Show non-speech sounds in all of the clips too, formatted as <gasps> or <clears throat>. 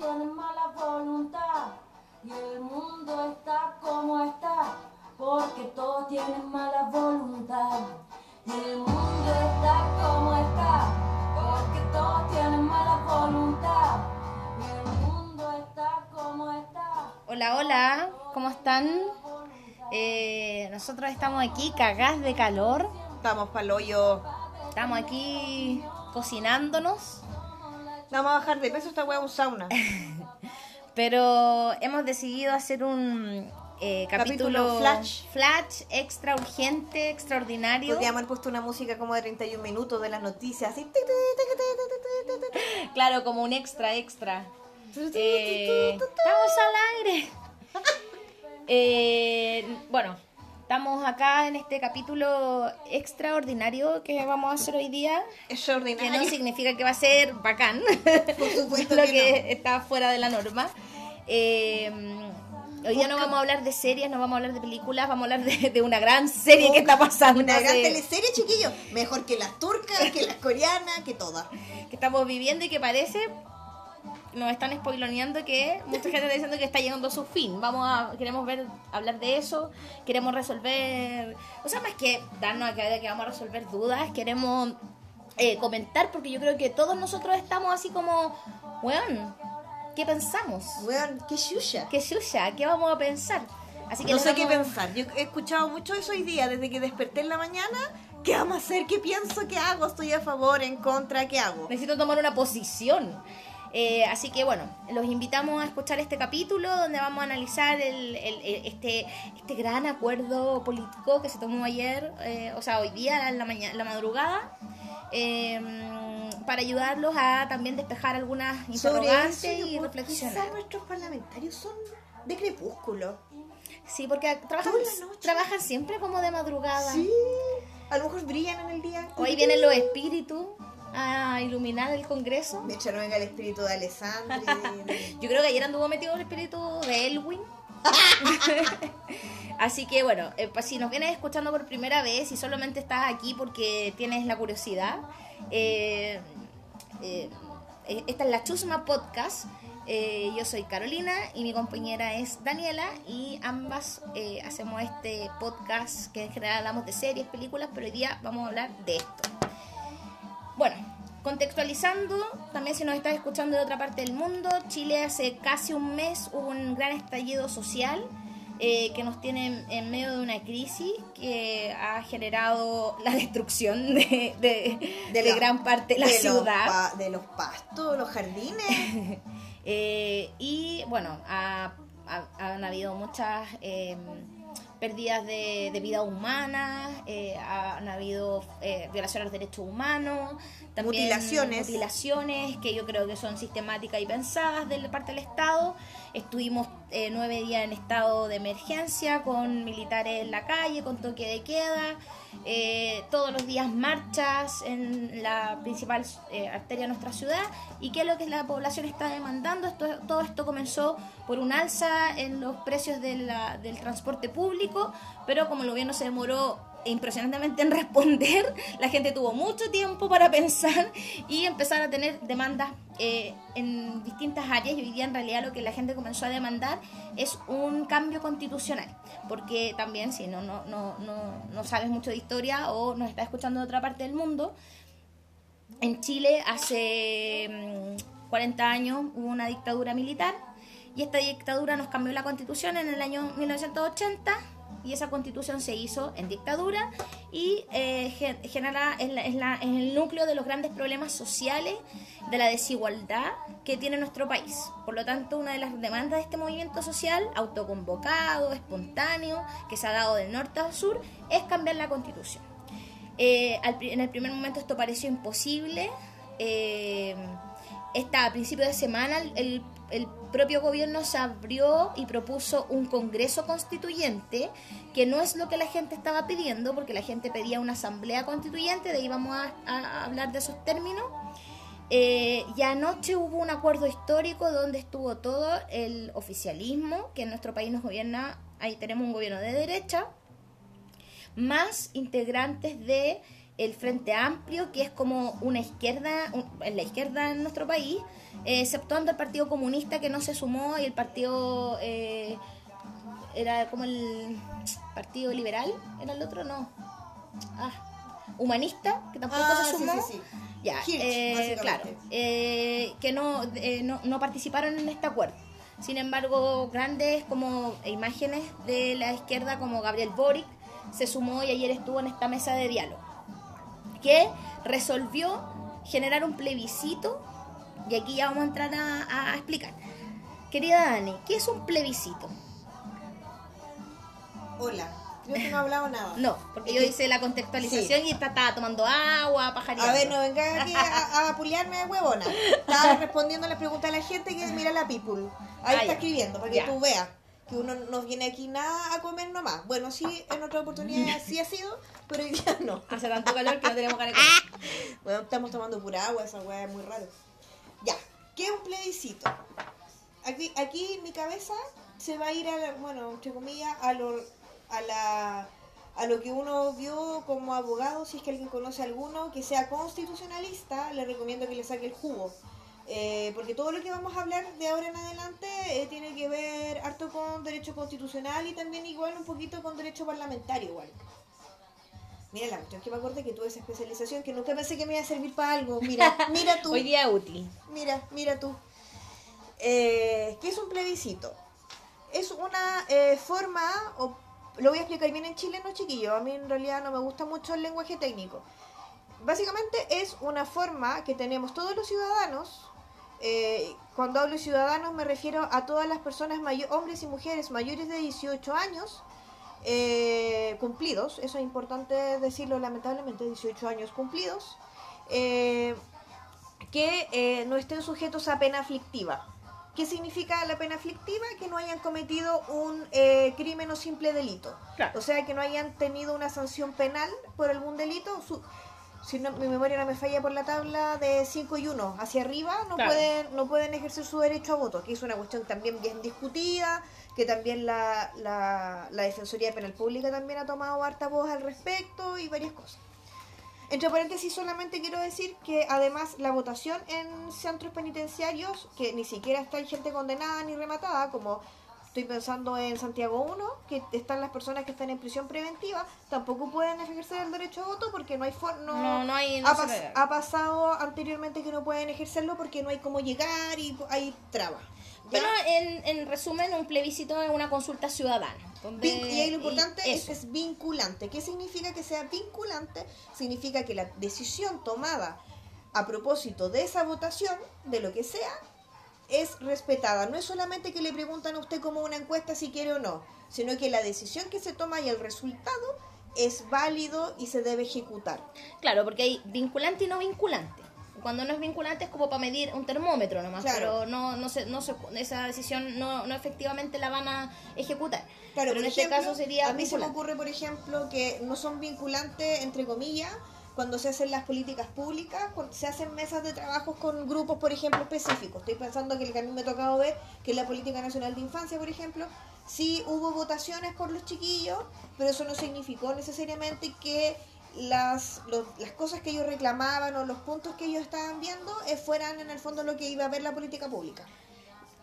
Tienen mala voluntad y el mundo está como está, porque todos tienen mala voluntad. Y el mundo está como está, porque todos tienen mala voluntad. Y el mundo está como está. Hola, hola, ¿cómo están? Eh, nosotros estamos aquí cagás de calor, Estamos pa'l hoyo. estamos aquí cocinándonos, Vamos a bajar de peso esta weá un sauna. <laughs> pero hemos decidido hacer un eh, capítulo, Capítulo flash. flash, extra urgente, extraordinario. Podríamos haber puesto una música como de 31 minutos de las noticias, así. Claro, como un extra, extra. Eh, estamos al aire. <laughs> Eh, bueno, estamos acá en este capítulo extraordinario que vamos a hacer hoy día. Que Extraordinario. no significa que va a ser bacán. <laughs> Por supuesto lo que que, está fuera de la norma. Eh, hoy día no vamos a hablar de series, no vamos a hablar de películas, vamos a hablar de, de una gran serie que está pasando. Una gran de- teleserie, chiquillos. Mejor que las turcas, que las coreanas, que todas. que estamos viviendo y que parece nos están spoiloneando que mucha gente está diciendo que está llegando a su fin. Vamos a queremos ver hablar de eso, queremos resolver, o sea, más que darnos a que, vamos a resolver dudas, queremos eh, comentar porque yo creo que todos nosotros estamos así como, weón, ¿qué pensamos? Weón, qué shusha. ¿Qué suya? ¿Qué vamos a pensar? Así que No sé qué vamos- pensar. Yo he escuchado mucho eso hoy día, desde que desperté en la mañana. ¿Qué vamos a hacer? ¿Qué pienso? ¿Qué hago? ¿Estoy a favor? ¿En contra? ¿Qué hago? necesito tomar una posición. Eh, así que bueno, los invitamos a escuchar este capítulo donde vamos a analizar el, el- el- este, este gran acuerdo político que se tomó ayer, eh, o sea, hoy día, en la, mañana, la madrugada, eh, para ayudarlos a también despejar algunas interrogantes y reflexionar. Nuestros parlamentarios son de crepúsculo. Sí, porque trabajan, trabajan siempre como de madrugada. Sí. A lo mejor brillan en el día. Hoy vienen los espíritus a iluminar el Congreso. De hecho, no venga el espíritu de Alessandri. <laughs> Yo creo que ayer anduvo metido el espíritu de Elwin. <laughs> Así que bueno, eh, pues si nos vienes escuchando por primera vez y solamente estás aquí porque tienes la curiosidad, eh, eh, esta es la Chusma Podcast. Yo soy Carolina y mi compañera es Daniela y ambas hacemos este podcast que en general hablamos de series, películas, pero hoy día vamos a hablar de esto. Bueno, contextualizando, también si nos estás escuchando de otra parte del mundo, Chile hace casi un mes hubo un gran estallido social eh, que nos tiene en, medio de una crisis que ha generado <laughs> la destrucción de, de- de la- gran parte de la los ciudad. pa- de los pastos, los jardines. <laughs> Eh, y bueno, ha- ha- han habido muchas eh, pérdidas de, de vida humana, eh, han habido eh, violaciones a los derechos humanos, también Mutilaciones. mutilaciones que yo creo que son sistemáticas y pensadas de parte del Estado. Estuvimos eh, nueve días en estado de emergencia con militares en la calle, con toque de queda. Eh, todos los días marchas en la principal eh, arteria de nuestra ciudad y qué es lo que la población está demandando. Esto, todo esto comenzó por un alza en los precios del transporte público, pero como el gobierno se demoró impresionantemente en responder, la gente tuvo mucho tiempo para pensar y empezar a tener demandas eh, en distintas áreas. Y hoy día en realidad lo que la gente comenzó a demandar es un cambio constitucional. Porque también si no, no, no, no, no sabes mucho de historia o nos estás escuchando de otra parte del mundo en Chile hace mm, 40 años hubo una dictadura militar y esta dictadura nos cambió la constitución en el año 1980 y esa constitución se hizo en dictadura y eh, gen- genera es, el núcleo de los grandes problemas sociales de la desigualdad que tiene nuestro país. Por lo tanto, una de las demandas de este movimiento social, autoconvocado, espontáneo, que se ha dado del norte al sur, es cambiar la constitución. Eh, en el primer momento esto pareció imposible. Eh, esta, a principios de semana el, el propio gobierno se abrió y propuso un congreso constituyente, que no es lo que la gente estaba pidiendo, porque la gente pedía una asamblea constituyente, de ahí vamos a, a hablar de esos términos. Eh, y anoche hubo un acuerdo histórico donde estuvo todo el oficialismo, que en nuestro país nos gobierna, ahí tenemos un gobierno de derecha, más integrantes de el Frente Amplio, que es como una izquierda, un- en la izquierda en nuestro país, eh, exceptuando el Partido Comunista que no se sumó y el Partido... eh, era como el Partido Liberal, ¿era el otro? No. Ah, Humanista, que tampoco Ah, se sí, sumó. sí, sí. Ya, Hirsch, eh, claro, que no, eh, no, no participaron en este acuerdo. Sin embargo, grandes como imágenes de la izquierda como Gabriel Boric se sumó y ayer estuvo en esta mesa de diálogo, que resolvió generar un plebiscito, y aquí ya vamos a entrar a, a explicar. Querida Dani, ¿qué es un plebiscito? Hola. Que no he hablado nada. <laughs> No, porque yo hice la contextualización y esta estaba tomando agua, pajareando. A ver, no venga aquí a, <laughs> a puliarme de huevona. Estaba respondiendo las preguntas de la gente que mira la people. Ahí Ah, está ya. escribiendo, para que Ya. tú veas que uno no viene aquí nada a comer nomás. Bueno, sí, en otra oportunidad <laughs> sí ha sido, pero hoy día no. Hace tanto calor que no tenemos ganas de comer. <laughs> Bueno, estamos tomando pura agua, esa hueá es muy raro. Ya, ¿qué es un plebiscito? Aquí, aquí mi cabeza se va a ir a, la- bueno, entre comillas, a lo, a la a lo que uno vio como abogado, si es que alguien conoce alguno que sea constitucionalista, le recomiendo que le saque el jugo. Eh, porque todo lo que vamos a hablar de ahora en adelante eh, tiene que ver harto con derecho constitucional y también igual un poquito con derecho parlamentario igual. Mira la cuestión que me acordé que tuve esa especialización que nunca pensé que me iba a servir para algo. Mira, <laughs> mira tú. Hoy día útil. Mira, mira tú. Eh, ¿Qué es un plebiscito? Es una eh, forma, o, lo voy a explicar bien en chileno, chiquillo. A mí en realidad no me gusta mucho el lenguaje técnico. Básicamente es una forma que tenemos todos los ciudadanos. Eh, cuando hablo de ciudadanos me refiero a todas las personas, hombres y mujeres mayores de 18 años, eh, cumplidos, eso es importante decirlo lamentablemente, 18 años cumplidos, eh, que eh, no estén sujetos a pena aflictiva. ¿Qué significa la pena aflictiva? Que no hayan cometido un eh, crimen o simple delito. Claro. O sea, que no hayan tenido una sanción penal por algún delito. Su- si no- mi memoria no me falla por la tabla de 5 y 1 hacia arriba, no, Claro. pueden, no pueden ejercer su derecho a voto, que es una cuestión también bien discutida, que también la, la, la Defensoría Penal Pública también ha tomado harta voz al respecto y varias cosas. Entre paréntesis, solamente quiero decir que además la votación en centros penitenciarios, que ni siquiera está gente condenada ni rematada, como estoy pensando en Santiago 1, que están las personas que están en prisión preventiva, tampoco pueden ejercer el derecho a voto porque no hay forma. No, no hay- no ha, pas- pasado anteriormente que no pueden ejercerlo porque no hay cómo llegar y hay trabas. Pero en, en resumen, un plebiscito es una consulta ciudadana. donde- y ahí lo importante es que es vinculante. ¿Qué significa que sea vinculante? Significa que la decisión tomada a propósito de esa votación, de lo que sea, es respetada. No es solamente que le preguntan a usted como una encuesta si quiere o no, sino que la decisión que se toma y el resultado es válido y se debe ejecutar. Claro, porque hay vinculante y no vinculante. Cuando no es vinculante es como para medir un termómetro nomás, Claro. pero no, no se, no se, esa decisión no, no efectivamente la van a ejecutar. Claro, pero en este caso sería a mí se me ocurre, por ejemplo, que no son vinculantes, entre comillas, cuando se hacen las políticas públicas, cuando se hacen mesas de trabajos con grupos, por ejemplo, específicos. Estoy pensando que el que a mí me ha tocado ver, que es la Política Nacional de Infancia, por ejemplo, sí hubo votaciones por los chiquillos, pero eso no significó necesariamente que las, las cosas que ellos reclamaban o los puntos que ellos estaban viendo eh, fueran en el fondo lo que iba a ver la política pública.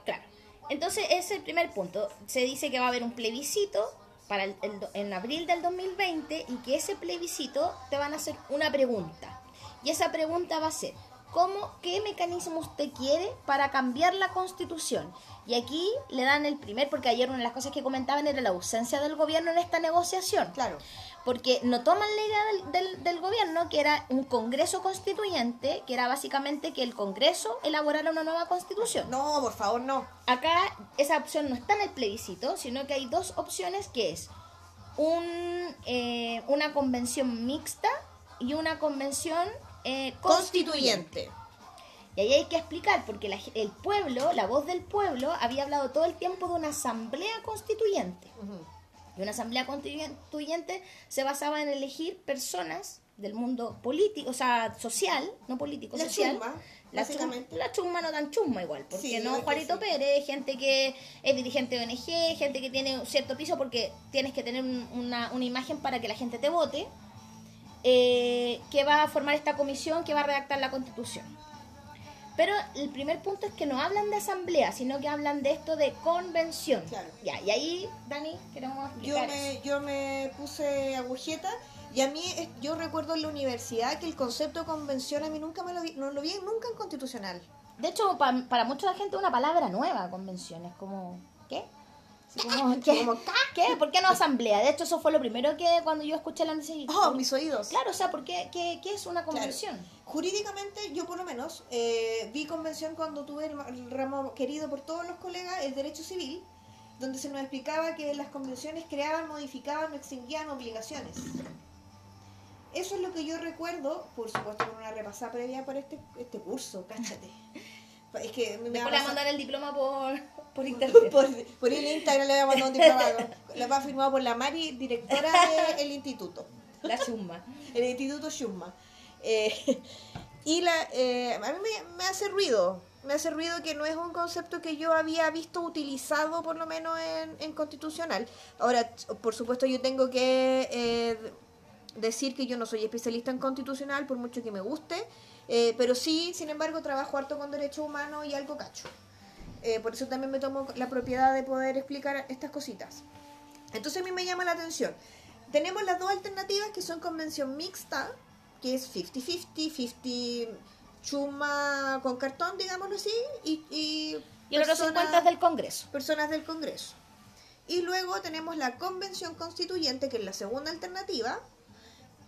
Claro. Entonces, ese es el primer punto. Se dice que va a haber un plebiscito para el, el en abril del 2020 y que ese plebiscito te van a hacer una pregunta. Y esa pregunta va a ser, ¿cómo, qué mecanismo usted quiere para cambiar la constitución? Y aquí le dan el primer, porque ayer una de las cosas que comentaban era la ausencia del gobierno en esta negociación. Claro. Porque no toman la idea del, del- del gobierno, que era un congreso constituyente, que era básicamente que el congreso elaborara una nueva constitución. No, por favor, no. Acá esa opción no está en el plebiscito, sino que hay dos opciones que es un, eh, una convención mixta y una convención eh, constituyente. Constituyente. Y ahí hay que explicar, porque la el pueblo, la voz del pueblo, había hablado todo el tiempo de una asamblea constituyente. Ujú. Y una asamblea constituyente se basaba en elegir personas del mundo político, o sea, social, no político, La social. chusma, la, básicamente. la chusma no tan chusma igual, porque Sí, no Juanito sí. Pérez, gente que es dirigente de ONG, gente que tiene un cierto piso porque tienes que tener un- una, una imagen para que la gente te vote. eh, que va a formar esta comisión que va a redactar la constitución. Pero el primer punto es que no hablan de asamblea, sino que hablan de esto de convención. Claro. Ya, y ahí, Dani, queremos Yo explicar me, eso. yo me puse agujeta y a mí, yo recuerdo en la universidad que el concepto de convención a mí nunca me lo vi, no lo vi nunca en constitucional. De hecho, pa- para mucha gente es una palabra nueva, convención. Es como, ¿qué? Como, ¿qué? Como, ¿Qué? ¿Por qué no asamblea? De hecho, eso fue lo primero que cuando yo escuché la noticia... Oh, mis oídos. Claro, o sea, ¿por qué, qué, qué es una convención? Jurídicamente, yo por lo menos eh, vi convención cuando tuve el, ramo querido por todos los colegas, el derecho civil, donde se nos explicaba que las convenciones creaban, modificaban o extinguían obligaciones. Eso es lo que yo recuerdo, por supuesto, con una repasada previa por este, este curso, cáchate. <laughs> Es que me Después a voy a pasar- mandar el diploma por, por internet. por, por el Instagram le voy a mandar un diplomado. Lo va firmado por la Mari, directora del instituto La suma. el Instituto Schumma. Eh, y la, eh, a mí me, me hace ruido, me hace ruido que no es un concepto que yo había visto utilizado por lo menos en, en constitucional. Ahora, por supuesto, yo tengo que eh, decir que yo no soy especialista en constitucional, por mucho que me guste, eh, pero sí, sin embargo, trabajo harto con derechos humanos y algo cacho. Eh, por eso también me tomo la propiedad de poder explicar estas cositas. Entonces a mí me llama la atención. Tenemos las dos alternativas que son convención mixta, que es 50-50, 50 chuma con cartón, digámoslo así, y, y, Y personas- 50 es del Congreso. personas del Congreso. Y luego tenemos la convención constituyente, que es la segunda alternativa,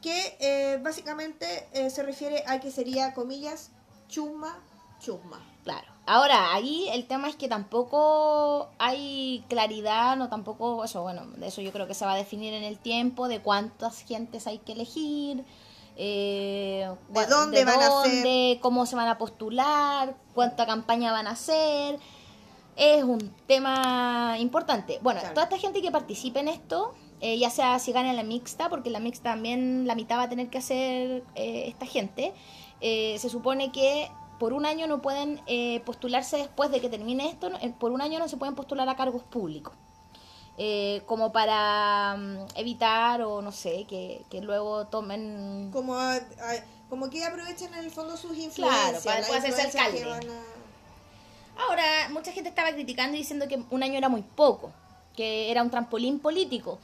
que eh, básicamente eh, se refiere a que sería, comillas, chuma, chuma. Claro. Ahora, ahí el tema es que tampoco hay claridad, no tampoco, eso, bueno, de eso yo creo que se va a definir en el tiempo, de cuántas gentes hay que elegir, eh, ¿De dónde van a dónde, cómo se van a postular, cuánta campaña van a hacer. Es un tema importante. Bueno, Claro. toda esta gente que participe en esto, eh, ya sea si gana la mixta, porque la mixta también la mitad va a tener que hacer eh, esta gente, eh, se supone que por un año no pueden eh, postularse después de que termine esto, eh, por un año no se pueden postular a cargos públicos. Eh, como para mm, evitar o no sé, que, que luego tomen... Como, a- a- como que aprovechen en el fondo sus influencias. para las después hacerse alcalde. a- Ahora, mucha gente estaba criticando y diciendo que un año era muy poco, que era un trampolín político.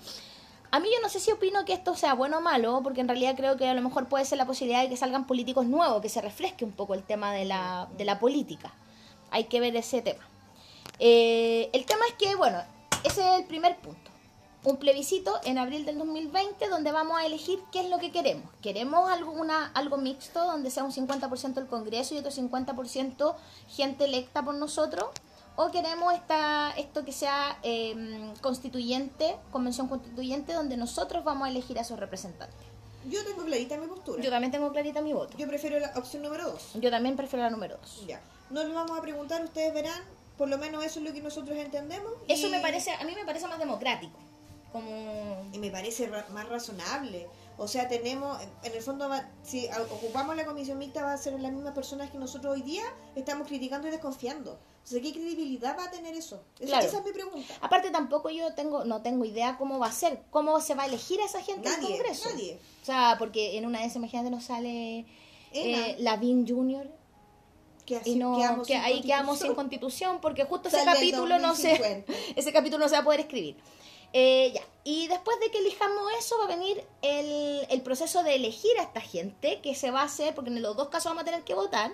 A mí yo no sé si opino que esto sea bueno o malo, porque en realidad creo que a lo mejor puede ser la posibilidad de que salgan políticos nuevos, que se refresque un poco el tema de la, de la política. Hay que ver ese tema. Eh, el tema es que, bueno, ese es el primer punto. Un plebiscito en abril del 2020 donde vamos a elegir qué es lo que queremos. ¿Queremos algo, una, algo mixto donde sea un 50% el Congreso y otro 50% gente electa por nosotros? ¿O queremos esta, esto que sea eh, constituyente, convención constituyente, donde nosotros vamos a elegir a esos representantes? Yo tengo clarita mi postura. Yo también tengo clarita mi voto. Yo prefiero la opción número dos. Yo también prefiero la número 2. Ya. No les vamos a preguntar, ustedes verán. Por lo menos eso es lo que nosotros entendemos. Eso me parece, a mí me parece más democrático. Como Y me parece ra- más razonable. O sea, tenemos, en el fondo, va- si ocupamos la comisión mixta, va a ser las mismas personas que nosotros hoy día estamos criticando y desconfiando. O sea, ¿qué credibilidad va a tener eso? Esa, Claro. esa es mi pregunta. Aparte tampoco yo tengo, no tengo idea cómo va a ser, cómo se va a elegir a esa gente en Nadie, el Congreso. nadie. O sea, porque en una de esas imagínate nos sale eh, Lavín Jr. Que así y no quedamos que sin ahí quedamos sin constitución. porque justo ese Sale capítulo no se 2050. <laughs> ese capítulo no se va a poder escribir. Eh, ya. Y después de que elijamos eso, va a venir el, el proceso de elegir a esta gente, que se va a hacer, porque en los dos casos vamos a tener que votar.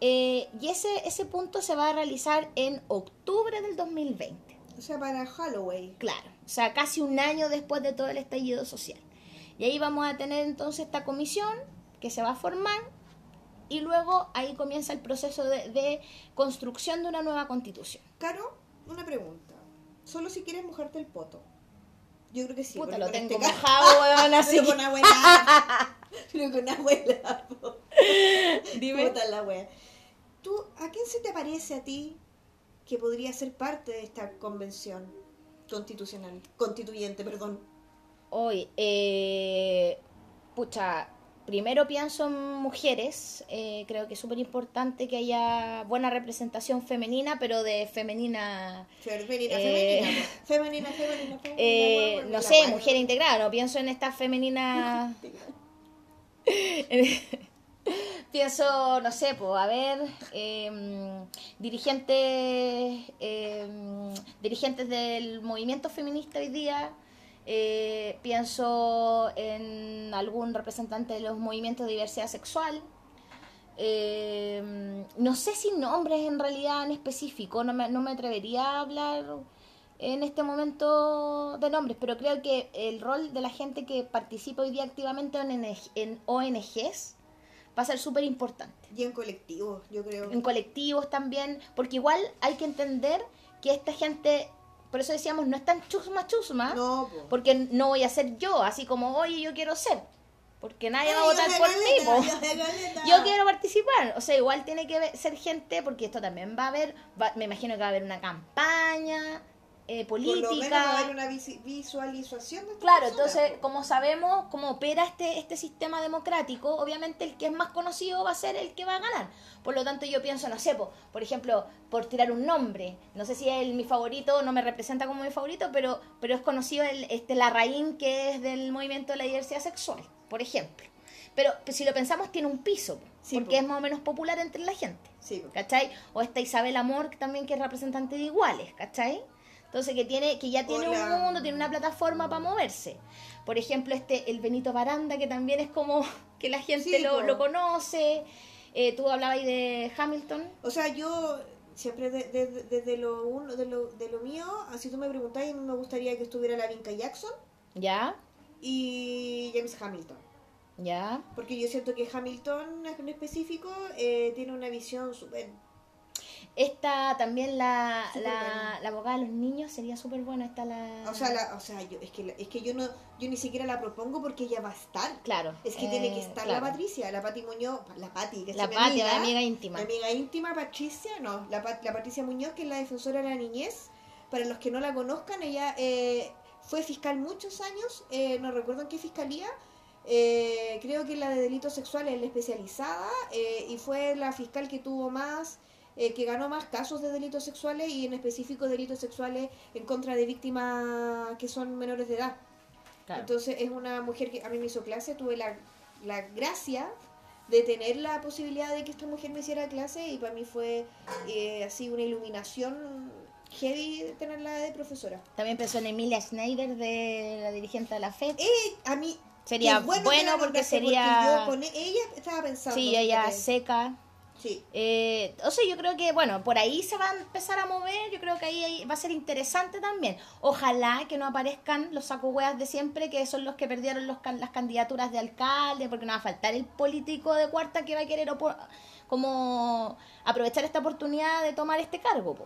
Eh, y ese, ese punto se va a realizar en octubre del 2020. O sea, para Halloween. Claro, o sea, casi un año después de todo el estallido social. Y ahí vamos a tener entonces esta comisión que se va a formar y luego ahí comienza el proceso de, de construcción de una nueva constitución. Caro, una pregunta. Solo si quieres mojarte el poto. Yo creo que sí. Puta, lo tengo este mojado, weón, <laughs> así. Pero con abuela. <laughs> Pero con abuela. po. Dime. Puta la wea. ¿Tú, ¿A quién se te parece a ti que podría ser parte de esta convención constitucional? Constituyente, perdón. Hoy, eh, pucha, primero pienso en mujeres, eh, creo que es súper importante que haya buena representación femenina, pero de femenina Femenina, Eh, femenina. <laughs> Femenina, femenina, femenina. Eh, bueno, no sé, mujer integrada, no pienso en esta femenina <laughs> <laughs> <laughs> Pienso, no sé, pues, a ver, em, dirigentes, em, dirigentes del movimiento feminista hoy día. eh, pienso en algún representante de los movimientos de diversidad sexual. Eh, no sé si nombres en realidad en específico, no me, no me atrevería a hablar en este momento de nombres, pero creo que el rol de la gente que participa hoy día activamente en, en ONGs va a ser súper importante. Y en colectivo, yo creo. En colectivos también, porque igual hay que entender que esta gente, por eso decíamos, no es tan chusma chusma, No, po. porque no voy a ser yo, así como, oye, yo quiero ser, porque nadie va a votar por mí, yo quiero participar, o sea, igual tiene que ser gente, porque esto también va a haber, va- me imagino que va a haber una campaña eh, Por lo menos política. va a haber una visi- visualización de Claro, persona, entonces, como sabemos cómo opera este, este sistema democrático, obviamente el que es más conocido va a ser el que va a ganar. Por lo tanto, yo pienso, no sé, po, por ejemplo, por tirar un nombre, no sé si es el, mi favorito, no me representa como mi favorito, pero, pero es conocido el, este Larraín, que es del movimiento de la diversidad sexual, por ejemplo. Pero pues, si lo pensamos, tiene un piso, Sí, porque po. es más o menos popular entre la gente. Sí. ¿cachai? O esta Isabel Amor, que también que es representante de iguales, ¿cachai? Entonces que tiene, que ya tiene Hola. un mundo, tiene una plataforma para moverse. Por ejemplo, este, el Benito Baranda, que también es como <laughs> que la gente Sí, lo, conoce. Eh, tú hablabas ahí de Hamilton. O sea, yo siempre de- de- de- desde lo uno, de lo, de lo mío, así tú me mí me gustaría que estuviera la Vinca Jackson ¿Ya? y James Hamilton. ¿Ya? Porque yo siento que Hamilton en específico eh, tiene una visión súper... Esta también la, la, la abogada de los niños sería súper buena. Esta la... O sea, la, o sea yo, es, que, es que yo no yo ni siquiera la propongo porque ella va a estar. Claro. Es que eh, tiene que estar claro. la Patricia, la Pati Muñoz, la Pati, que es La mi Pati, amiga, la amiga íntima. La amiga íntima, Patricia, no, la, la Patricia Muñoz, que es la defensora de la niñez. Para los que no la conozcan, ella eh, fue fiscal muchos años, eh, no recuerdo en qué fiscalía, eh, creo que la de delitos sexuales, la especializada, eh, y fue la fiscal que tuvo más, eh, que ganó más casos de delitos sexuales y en específico delitos sexuales en contra de víctimas que son menores de edad. Claro. Entonces es una mujer que a mí me hizo clase, tuve la, la gracia de tener la posibilidad de que esta mujer me hiciera clase y para mí fue eh, así una iluminación heavy tenerla de profesora. También pensó en Emilia Schneider, de la dirigente de la FED. Eh, a mí Sería bueno, la porque sería... yo con ella estaba pensando. Sí, ella seca. Sí. Eh, o sea, yo creo que, bueno, por ahí se va a empezar a mover, yo creo que ahí, ahí va a ser interesante también. Ojalá que no aparezcan los saco de siempre, que son los que perdieron los, can- las candidaturas de alcalde, porque no va a faltar el político de cuarta que va a querer como aprovechar esta oportunidad de tomar este cargo, po.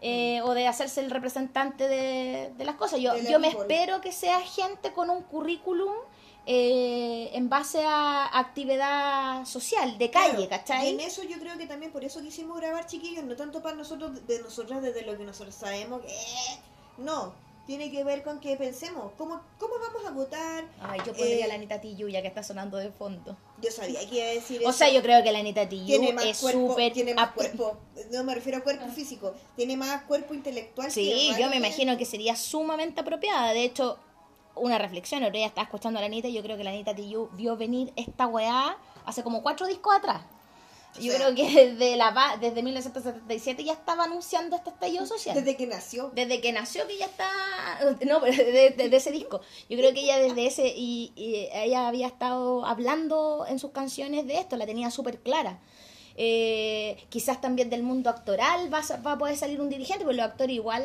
Eh, o de hacerse el representante de, de las cosas. Yo, yo me espero que sea gente con un currículum eh, en base a actividad social, de calle, Claro, ¿cachai? Y en eso yo creo que también por eso quisimos grabar, chiquillos, no tanto para nosotros, de nosotras, desde lo que nosotros sabemos, eh, no, tiene que ver con que pensemos, ¿cómo, cómo vamos a votar? Ay, yo pondría Eh, la Anita Tijoux ya que está sonando de fondo. Yo sabía que iba a decir eso. O sea, yo creo que la Anita más es súper... tiene más cuerpo, no me refiero a cuerpo físico, tiene más cuerpo intelectual. Sí, que yo me imagino que sería sumamente apropiada. De hecho, una reflexión, ahora ya estaba escuchando a la Anita y yo creo que la Anita Tijoux vio venir esta weá hace como cuatro discos atrás. Yo O sea- creo que desde, la, desde 1977 ya estaba anunciando este estallido social. Desde que nació. Desde que nació que ya está <laughs> no pero de, de- de ese disco yo creo que ella desde ese y, y ella había estado hablando en sus canciones de esto la tenía súper clara Eh, quizás también del mundo actoral va va a poder salir un dirigente porque los actores igual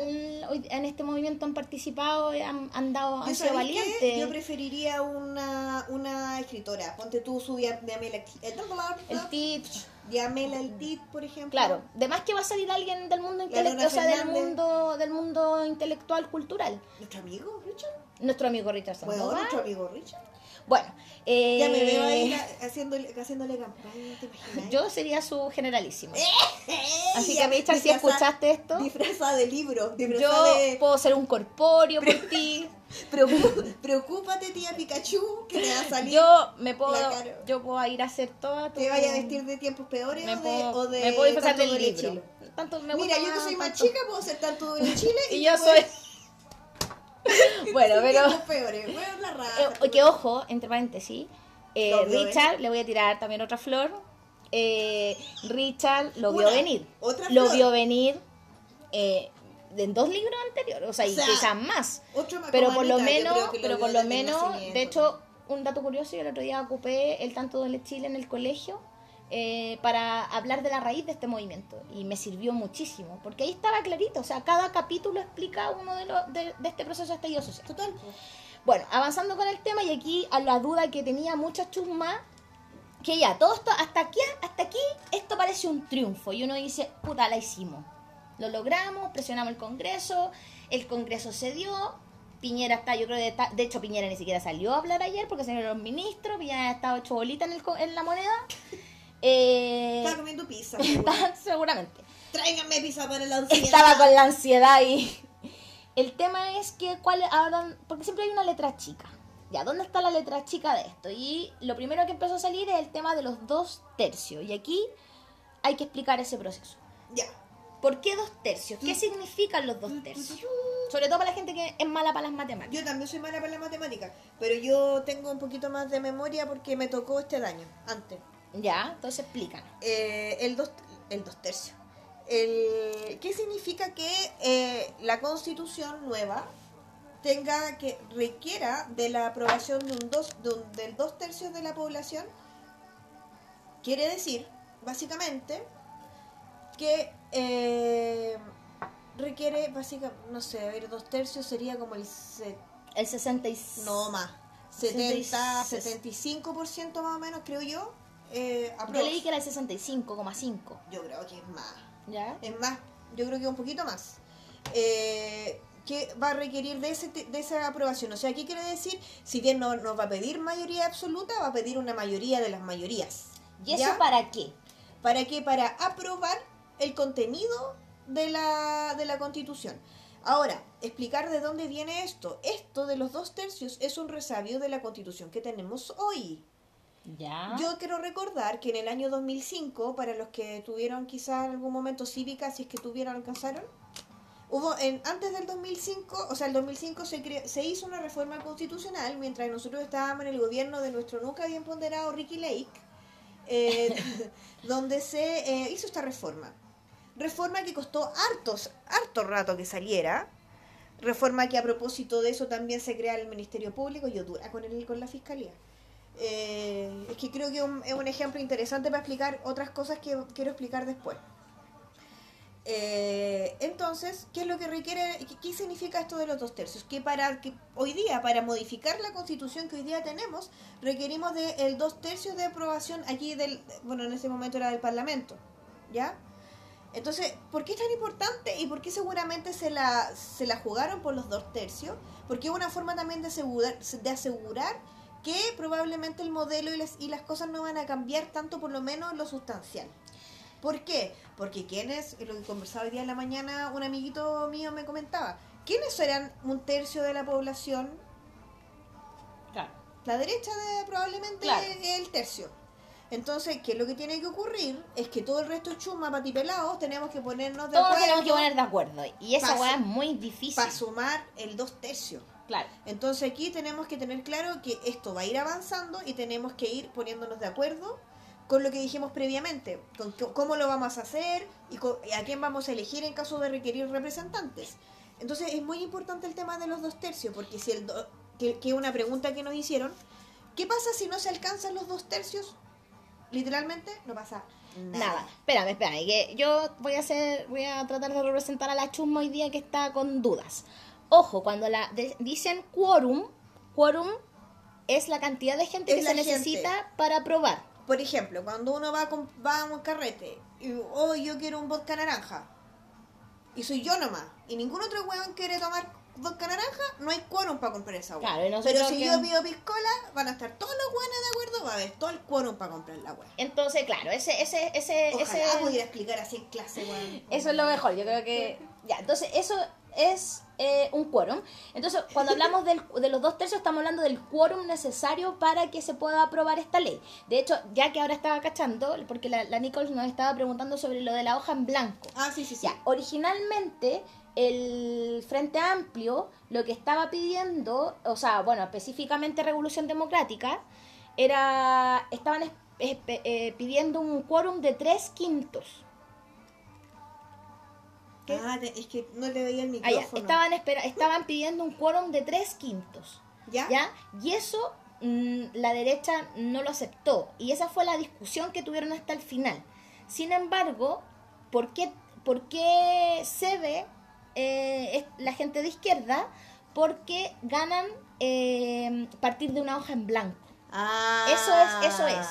hoy en este movimiento han participado y han, han dado han sido valientes Yo preferiría una, una escritora. Ponte tú su Dia- Diamela el Teach Diamela el Tit, por ejemplo. claro además que va a salir alguien del mundo intelectual o sea del mundo del mundo intelectual cultural Nuestro amigo Richard. nuestro amigo Richard Bueno, Sandoval nuestro amigo Richard. Bueno eh, Ya me veo ahí la- haciéndole, haciéndole campaña, ¿te imaginas? Yo sería su generalísimo. <laughs> Así que, Richard, si escuchaste esto, Disfraza de libro, yo disfraza de... puedo ser un corpóreo por <laughs> ti. Preocúpate, tía Pikachu, que te va a salir... Yo me puedo, yo puedo ir a hacer toda tu... te vaya a vestir de tiempos peores me o de, puedo, o de me puedo disfrazar del libro. Tanto me Mira, gusta yo que soy más tanto. chica puedo ser tanto en Chile <laughs> Y y yo soy... <laughs> bueno, en pero... <laughs> Eh, que ojo, entre paréntesis, Eh, Richard, le voy a tirar también otra flor. Eh, Richard lo vio venir. otra lo flor. vio venir eh, en dos libros anteriores, o sea, y O sea, quizás más. Pero por lo menos, lo pero por lo menos, de hecho, un dato curioso, yo el otro día ocupé el tanto de Chile en el colegio eh, para hablar de la raíz de este movimiento y me sirvió muchísimo, porque ahí estaba clarito, o sea, cada capítulo explica uno de, los de, de este proceso de estallido social. Total. Bueno, avanzando con el tema y aquí a la duda que tenía mucha chusma, que ya, todo esto, hasta aquí, hasta aquí, esto parece un triunfo y uno dice, puta, la hicimos. Lo logramos, presionamos el Congreso, el Congreso cedió, Piñera está, yo creo, de, de hecho Piñera ni siquiera salió a hablar ayer porque salieron los ministros, Piñera estaba hecho bolita en, el, en la moneda. Eh, Estaba comiendo pizza. <laughs> está- seguramente. Tráiganme pizza para la ansiedad. Estaba con la ansiedad ahí. <laughs> El tema es que cuál ahora, porque siempre hay una letra chica. Ya, ¿dónde está la letra chica de esto? Y lo primero que empezó a salir es el tema de los dos tercios. Y aquí hay que explicar ese proceso. Ya. ¿Por qué dos tercios? ¿Qué significan los dos tercios? Sobre todo para la gente que es mala para las matemáticas. Yo también soy mala para la matemática, pero yo tengo un poquito más de memoria porque me tocó este daño, antes. Ya, entonces explícanos. Eh, el, dos, el dos tercios. El, ¿Qué significa que eh, la constitución nueva tenga que requiera de la aprobación de un dos, de un- del dos tercios de la población? Quiere decir, básicamente, que eh, requiere, básicamente, no sé, a ver, dos tercios sería como el... se- El 66. no más. 70, 75% más o menos, creo yo. Eh, Yo leí que era el 65,5. Yo creo que es más. ¿Ya? Es más, yo creo que un poquito más. Eh, que va a requerir de, ese, de esa aprobación. O sea, ¿qué quiere decir? Si bien no nos va a pedir mayoría absoluta, va a pedir una mayoría de las mayorías. ¿Y eso ¿Ya? para qué? ¿Para qué? Para aprobar el contenido de la, de la constitución. Ahora, explicar de dónde viene esto. Esto de los dos tercios es un resabio de la constitución que tenemos hoy. Ya. Yo quiero recordar que en el año 2005, para los que tuvieron quizá en algún momento cívica, si es que tuvieron, alcanzaron, hubo en, antes del 2005, o sea, el 2005 se, cre- se hizo una reforma constitucional mientras nosotros estábamos en el gobierno de nuestro nunca bien ponderado Ricky Lake, eh, <laughs> donde se eh, hizo esta reforma. Reforma que costó hartos, harto rato que saliera. Reforma que a propósito de eso también se crea el Ministerio Público y dura con, el, con la Fiscalía. Eh, es que creo que es un ejemplo interesante para explicar otras cosas que quiero explicar después. Eh, entonces, ¿qué es lo que requiere? ¿Qué, significa esto de los dos tercios? Que para hoy día, para modificar la constitución que hoy día tenemos, requerimos de el dos tercios de aprobación aquí del, bueno, en ese momento era del Parlamento, ¿ya? Entonces, ¿por qué es tan importante y por qué seguramente se la, se la jugaron por los dos tercios? Porque es una forma también de de asegurar que probablemente el modelo y las, y las cosas no van a cambiar tanto, por lo menos lo sustancial. ¿Por qué? Porque quienes, lo que conversaba hoy día en la mañana, un amiguito mío me comentaba, ¿quiénes eran un tercio de la población? Claro. La derecha de, probablemente Claro. es el tercio. Entonces, ¿qué es lo que tiene que ocurrir? Es que todo el resto chuma, patipelados, tenemos que ponernos de Todos acuerdo tenemos que poner de acuerdo. Y esa weá es muy difícil. para sumar el dos tercios. Claro. Entonces aquí tenemos que tener claro que esto va a ir avanzando y tenemos que ir poniéndonos de acuerdo con lo que dijimos previamente, con cómo lo vamos a hacer y, y a quién vamos a elegir en caso de requerir representantes. Entonces es muy importante el tema de los dos tercios, porque si el do- que, que una pregunta que nos hicieron, ¿qué pasa si no se alcanzan los dos tercios? Literalmente no pasa nada. Nada. Espérame, espérame. Que yo voy a hacer, voy a tratar de representar a la chusma hoy día que está con dudas. Ojo, cuando la de- dicen quórum, quórum es la cantidad de gente Es que se gente. necesita para aprobar. Por ejemplo, cuando uno va, con- va a un carrete y oh, yo quiero un vodka naranja y soy yo nomás y ningún otro weón quiere tomar vodka naranja, no hay quórum para comprar esa weá. Claro, Pero si que- yo pido piscola, van a estar todos los weones de acuerdo, va a haber todo el quórum para comprar la weá. Entonces, claro, ese, ese, ese, Ojalá ese, pudiera explicar así en clase, weón. Eso es lo mejor, yo creo que... Ya, entonces eso es eh, un quórum. Entonces, cuando hablamos del, de los dos tercios, estamos hablando del quórum necesario para que se pueda aprobar esta ley. De hecho, ya que ahora estaba cachando, porque la, la Nicole nos estaba preguntando sobre lo de la hoja en blanco. Ah, sí, sí, sí. Ya, originalmente el Frente Amplio lo que estaba pidiendo, o sea, bueno, específicamente Revolución Democrática, era estaban es- eh, pidiendo un quórum de tres quintos. ¿Qué? Ah, es que no le veía el Ah, ya, micrófono. estaban, espera, estaban pidiendo un quórum de tres quintos. ¿Ya? ¿Ya? Y eso mm, la derecha no lo aceptó. Y esa fue la discusión que tuvieron hasta el final. Sin embargo, ¿por qué, por qué cede eh, la gente de izquierda? Porque ganan eh, partir de una hoja en blanco. Ah. Eso es, eso es.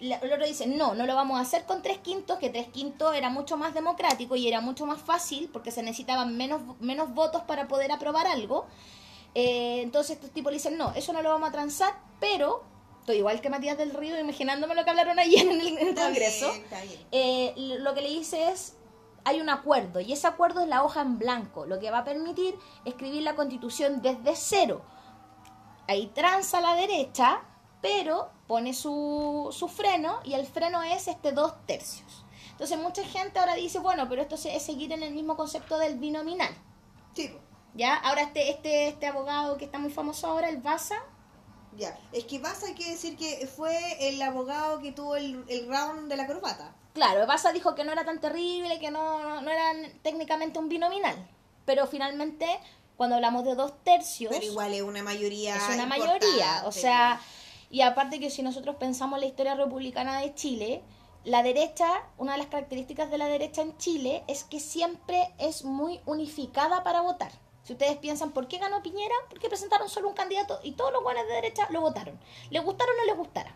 La- El otro dice, no, no lo vamos a hacer con tres quintos, que tres quintos era mucho más democrático y era mucho más fácil porque se necesitaban menos, menos votos para poder aprobar algo. Eh, entonces estos tipos le dicen, no, eso no lo vamos a transar, pero estoy igual que Matías del Río imaginándome lo que hablaron ayer en el, en el Está Congreso. bien, está bien. Eh, lo que le dice es, hay un acuerdo y ese acuerdo es la hoja en blanco, lo que va a permitir escribir la constitución desde cero. Ahí tranza la derecha, pero pone su, su freno y el freno es este dos tercios. Entonces mucha gente ahora dice, bueno, pero esto es seguir en el mismo concepto del binominal. Sí, ¿Ya? Ahora este, este, este abogado que está muy famoso ahora, el Baza, ya. Es que vas a que decir que fue el abogado que tuvo el, el round de la corbata. Claro, Baza dijo que no era tan terrible, que no, no, no era técnicamente un binominal. Pero finalmente, cuando hablamos de dos tercios, Pero igual es una mayoría. es una importante. mayoría. O sea, y aparte que si nosotros pensamos la historia republicana de Chile, la derecha, una de las características de la derecha en Chile es que siempre es muy unificada para votar. Si ustedes piensan por qué ganó Piñera, porque presentaron solo un candidato y todos los buenos de derecha lo votaron. Les gustara o no les gustara.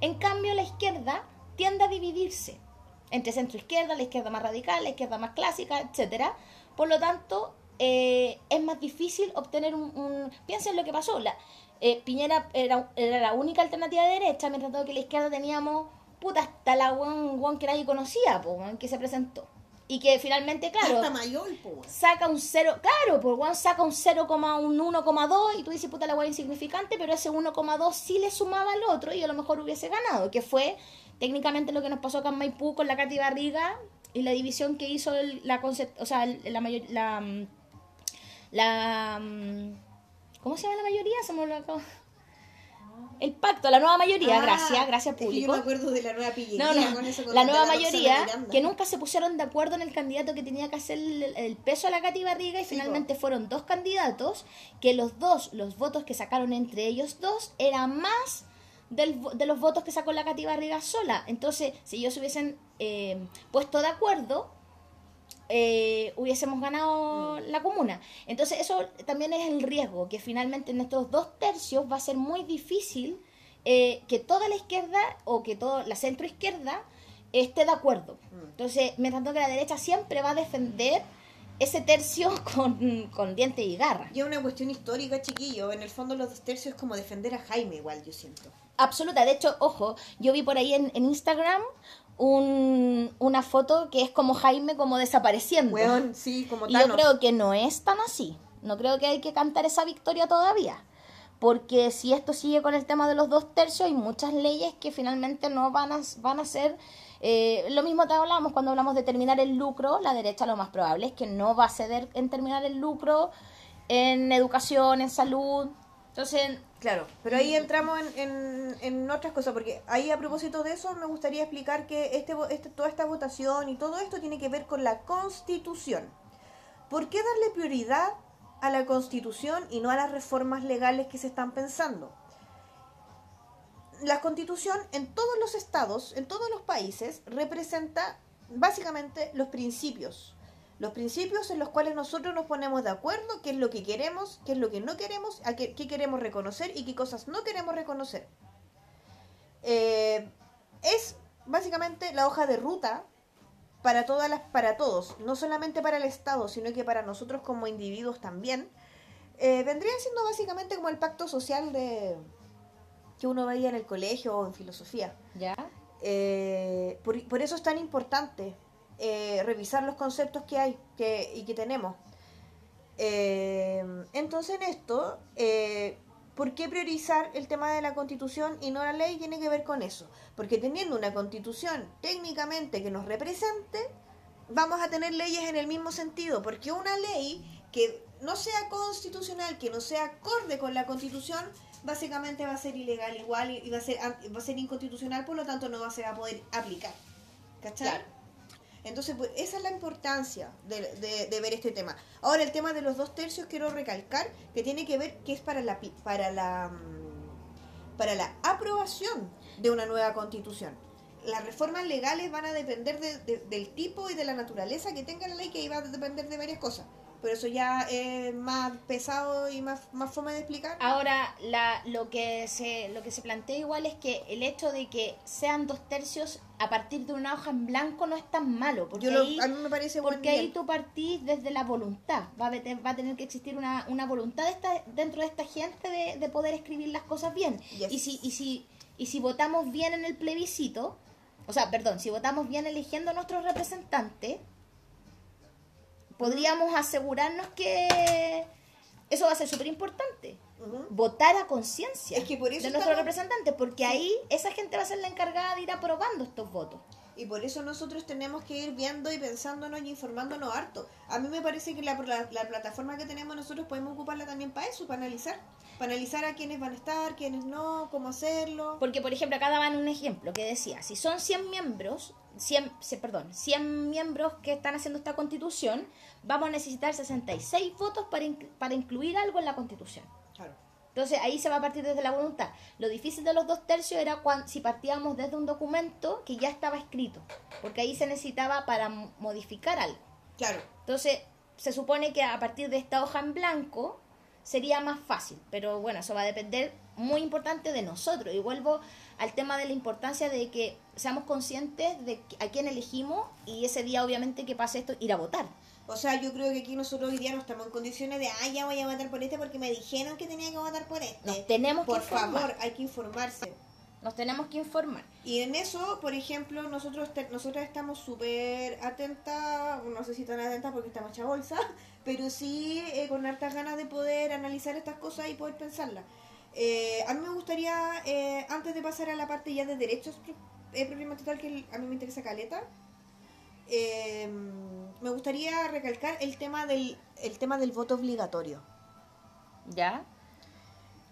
En cambio, la izquierda tiende a dividirse entre centro izquierda, la izquierda más radical, la izquierda más clásica, etcétera. Por lo tanto, eh, es más difícil obtener un, Piensen lo que pasó. Eh, Piñera era, era la única alternativa de derecha, mientras tanto que la izquierda teníamos, puta, hasta la one, que nadie conocía, po, que se presentó. Y que finalmente, claro, Hasta mayor, pues. saca un 0, claro, pues Juan saca un 0, un 1,2 y tú dices, puta, la hueá insignificante, pero ese 1,2 sí le sumaba al otro y a lo mejor hubiese ganado, que fue técnicamente lo que nos pasó acá en Maipú con la Katy Barriga y la división que hizo el- la concep- o sea, el- la mayor, la, mm, la, mm, ¿cómo se llama la mayoría? Se me. El pacto, la nueva mayoría, Ah, gracias, gracias es que público. yo me acuerdo de la nueva No, no, con eso, con la nueva mayoría que nunca se pusieron de acuerdo en el candidato que tenía que hacer el, el peso a la Katy Barriga y Sí, finalmente fueron dos candidatos que los dos, los votos que sacaron entre ellos dos eran más del de los votos que sacó la Katy Barriga sola. Entonces, si ellos se hubiesen eh, puesto de acuerdo, eh, hubiésemos ganado la comuna. Entonces eso también es el riesgo, que finalmente en estos dos tercios va a ser muy difícil eh, que toda la izquierda o que toda la centro izquierda esté de acuerdo. Entonces, mientras tanto que la derecha siempre va a defender ese tercio <laughs> con, con diente y garra. Y es una cuestión histórica, chiquillo. En el fondo, los dos tercios es como defender a Jaime, igual, yo siento. Absoluta. De hecho, ojo, yo vi por ahí en, en Instagram un- una foto que es como Jaime como desapareciendo. Weón, sí, como Y yo creo que no es tan así. No creo que hay que cantar esa victoria todavía. Porque si esto sigue con el tema de los dos tercios, hay muchas leyes que finalmente no van a, van a ser... eh, lo mismo te hablamos cuando hablamos de terminar el lucro. La derecha lo más probable es que no va a ceder en terminar el lucro en educación, en salud. Entonces, Claro, pero ahí entramos en, en, en otras cosas, porque ahí a propósito de eso me gustaría explicar que este, este, toda esta votación y todo esto tiene que ver con la constitución. ¿Por qué darle prioridad a la constitución y no a las reformas legales que se están pensando? La constitución en todos los estados, en todos los países, representa básicamente los principios. Los principios en los cuales nosotros nos ponemos de acuerdo, qué es lo que queremos, qué es lo que no queremos, a qué, qué queremos reconocer y qué cosas no queremos reconocer. Eh, es básicamente la hoja de ruta para todas las, para todos, no solamente para el Estado, sino que para nosotros como individuos también. Eh, vendría siendo básicamente como el pacto social de que uno veía en el colegio o en filosofía. ¿ya? Eh, por, por eso es tan importante eh, revisar los conceptos que hay que, y que tenemos. Eh, entonces en esto, eh, ¿por qué priorizar el tema de la constitución y no la ley? Tiene que ver con eso. Porque teniendo una constitución técnicamente que nos represente, vamos a tener leyes en el mismo sentido. Porque una ley que no sea constitucional, que no sea acorde con la constitución, básicamente va a ser ilegal igual y va a ser, va a ser inconstitucional, por lo tanto no va a a poder aplicar. ¿Cachai? Claro. Entonces, pues, esa es la importancia de, ver este tema. Ahora, el tema de los dos tercios, quiero recalcar que tiene que ver que es para la, para la, mm, para la aprobación de una nueva constitución. Las reformas legales van a depender de- de- del tipo y de la naturaleza que tenga la ley, que ahí va a depender de varias cosas. Pero eso ya es más pesado y más, más fome de explicar. Ahora, la, lo, que se, lo que se plantea igual es que el hecho de que sean dos tercios a partir de una hoja en blanco no es tan malo, porque, Yo lo- ahí, a mí me parece porque ahí tú partís desde la voluntad. Va a, va a tener que existir una, una voluntad de esta, dentro de esta gente de, de poder escribir las cosas bien. Yes. Y, si, y, si, y si votamos bien en el plebiscito, o sea, perdón, si votamos bien eligiendo a nuestros representantes, podríamos asegurarnos que eso va a ser súper importante votar a conciencia Es que de nuestros estamos- representantes, porque ahí esa gente va a ser la encargada de ir aprobando estos votos. Y por eso nosotros tenemos que ir viendo y pensándonos y informándonos harto. A mí me parece que la, la- la plataforma que tenemos nosotros podemos ocuparla también para eso, para analizar. Para analizar a quiénes van a estar, quiénes no, cómo hacerlo. Porque, por ejemplo, acá daban un ejemplo que decía, si son 100 miembros, 100, se- perdón, 100 miembros que están haciendo esta constitución, vamos a necesitar 66 votos para, inc- para incluir algo en la constitución. Claro. Entonces ahí se va a partir desde la voluntad. Lo difícil de los dos tercios era cuando, si partíamos desde un documento que ya estaba escrito, porque ahí se necesitaba para mo- modificar algo. Claro. Entonces, se supone que a partir de esta hoja en blanco sería más fácil, pero bueno, eso va a depender muy importante de nosotros. Y vuelvo al tema de la importancia de que seamos conscientes de a quién elegimos y ese día obviamente que pase esto, ir a votar. O sea, yo creo que aquí nosotros hoy día no estamos en condiciones de, ah, ya voy a votar por este porque me dijeron que tenía que votar por este. Nos tenemos que Por informar. favor, hay que informarse. Nos tenemos que informar. Y en eso, por ejemplo, nosotros te- nosotras estamos súper atentas, no sé si tan atentas porque estamos hecha bolsa, <laughs> pero sí eh, con hartas ganas de poder analizar estas cosas y poder pensarlas. Eh, a mí me gustaría, eh, antes de pasar a la parte ya de derechos eh, propiamente tal, que a mí me interesa caleta, eh, me gustaría recalcar el tema del, el tema del voto obligatorio. ¿Ya?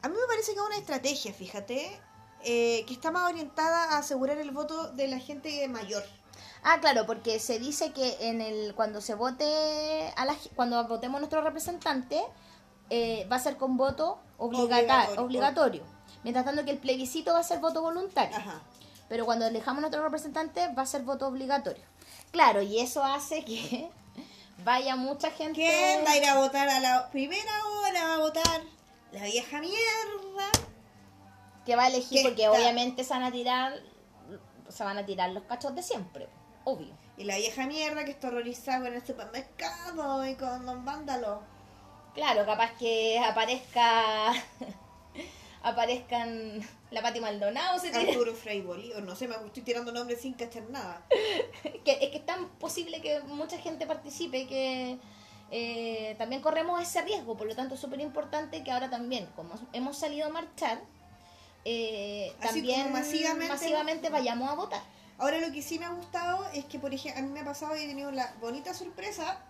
A mí me parece que es una estrategia, fíjate, que está más orientada a asegurar el voto de la gente mayor. Ah, claro, porque se dice que en el cuando se vote a la, cuando votemos nuestro representante eh, va a ser con voto Obligatorio. obligatorio. Mientras tanto que el plebiscito va a ser voto voluntario. Ajá. Pero cuando elijamos nuestro representante va a ser voto obligatorio. Claro, y eso hace que <laughs> vaya mucha gente. ¿Quién va a ir a votar a la primera hora? Va a votar la vieja mierda. que va a elegir que porque está- obviamente se van a tirar se van a tirar los cachos de siempre, obvio. Y la vieja mierda que está horrorizada con el supermercado y con los vándalos. Claro, capaz que aparezca <laughs> aparezcan la Pati Maldonado se Arturo Frei Bolívar. No sé, me estoy tirando nombres sin cachar nada. <laughs> que es que es tan posible que mucha gente participe que eh, también corremos ese riesgo, por lo tanto es súper importante que ahora también, como hemos salido a marchar, eh, Así también masivamente- masivamente vayamos a votar. Ahora lo que sí me ha gustado es que, por ejemplo, a mí me ha pasado y he tenido la bonita sorpresa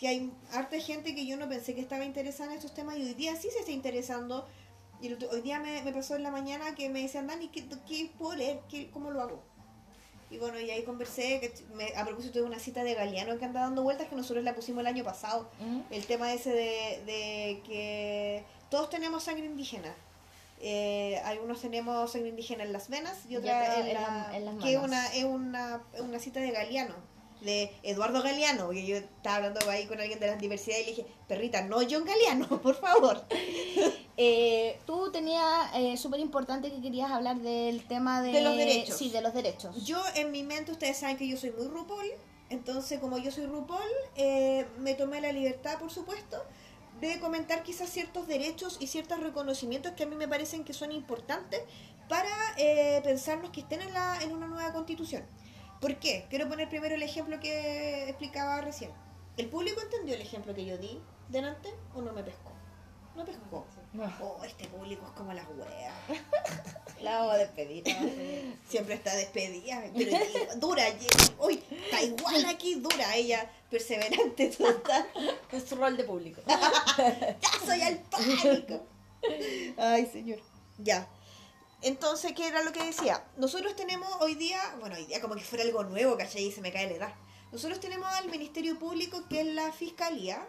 que hay harta gente que yo no pensé que estaba interesada en estos temas y hoy día sí se está interesando. Y hoy día me, me pasó en la mañana que me decían, Dani, ¿qué, qué puedo leer? ¿Qué, ¿Cómo lo hago? Y bueno, y ahí conversé, que me- a propósito de una cita de Galeano que anda dando vueltas, que nosotros la pusimos el año pasado. ¿Mm? El tema ese de, de que todos tenemos sangre indígena. Eh, algunos tenemos sangre indígena en las venas y otra en, en la- la- en las que manos. una, es una, es una cita de Galeano, de Eduardo Galeano, porque yo estaba hablando ahí con alguien de las diversidades y le dije, perrita, no John Galeano, <laughs> por favor. <laughs> Eh, tú tenías eh, súper importante que querías hablar del tema de, De los derechos. Sí, de los derechos. Yo en mi mente, ustedes saben que yo soy muy RuPaul, entonces como yo soy RuPaul, eh, me tomé la libertad, por supuesto, de comentar quizás ciertos derechos y ciertos reconocimientos que a mí me parecen que son importantes para eh, pensarnos que estén en, la, en una nueva constitución. ¿Por qué? Quiero poner primero el ejemplo que explicaba recién. ¿El público entendió el ejemplo que yo di delante o no me pescó? No pescó. No. Oh, este público es como las weas. La vamos <laughs> a despedir. <laughs> Siempre está despedida, pero dura. Uy, está igual aquí, dura. Ella, perseverante total. <laughs> Es su rol de público. ¡Ya soy al pánico! Ay, señor. Ya. Entonces, ¿qué era lo que decía? Nosotros tenemos hoy día, bueno, hoy día como que fuera algo nuevo, ¿cachai? Y se me cae la edad. Nosotros tenemos al Ministerio Público, que es la Fiscalía.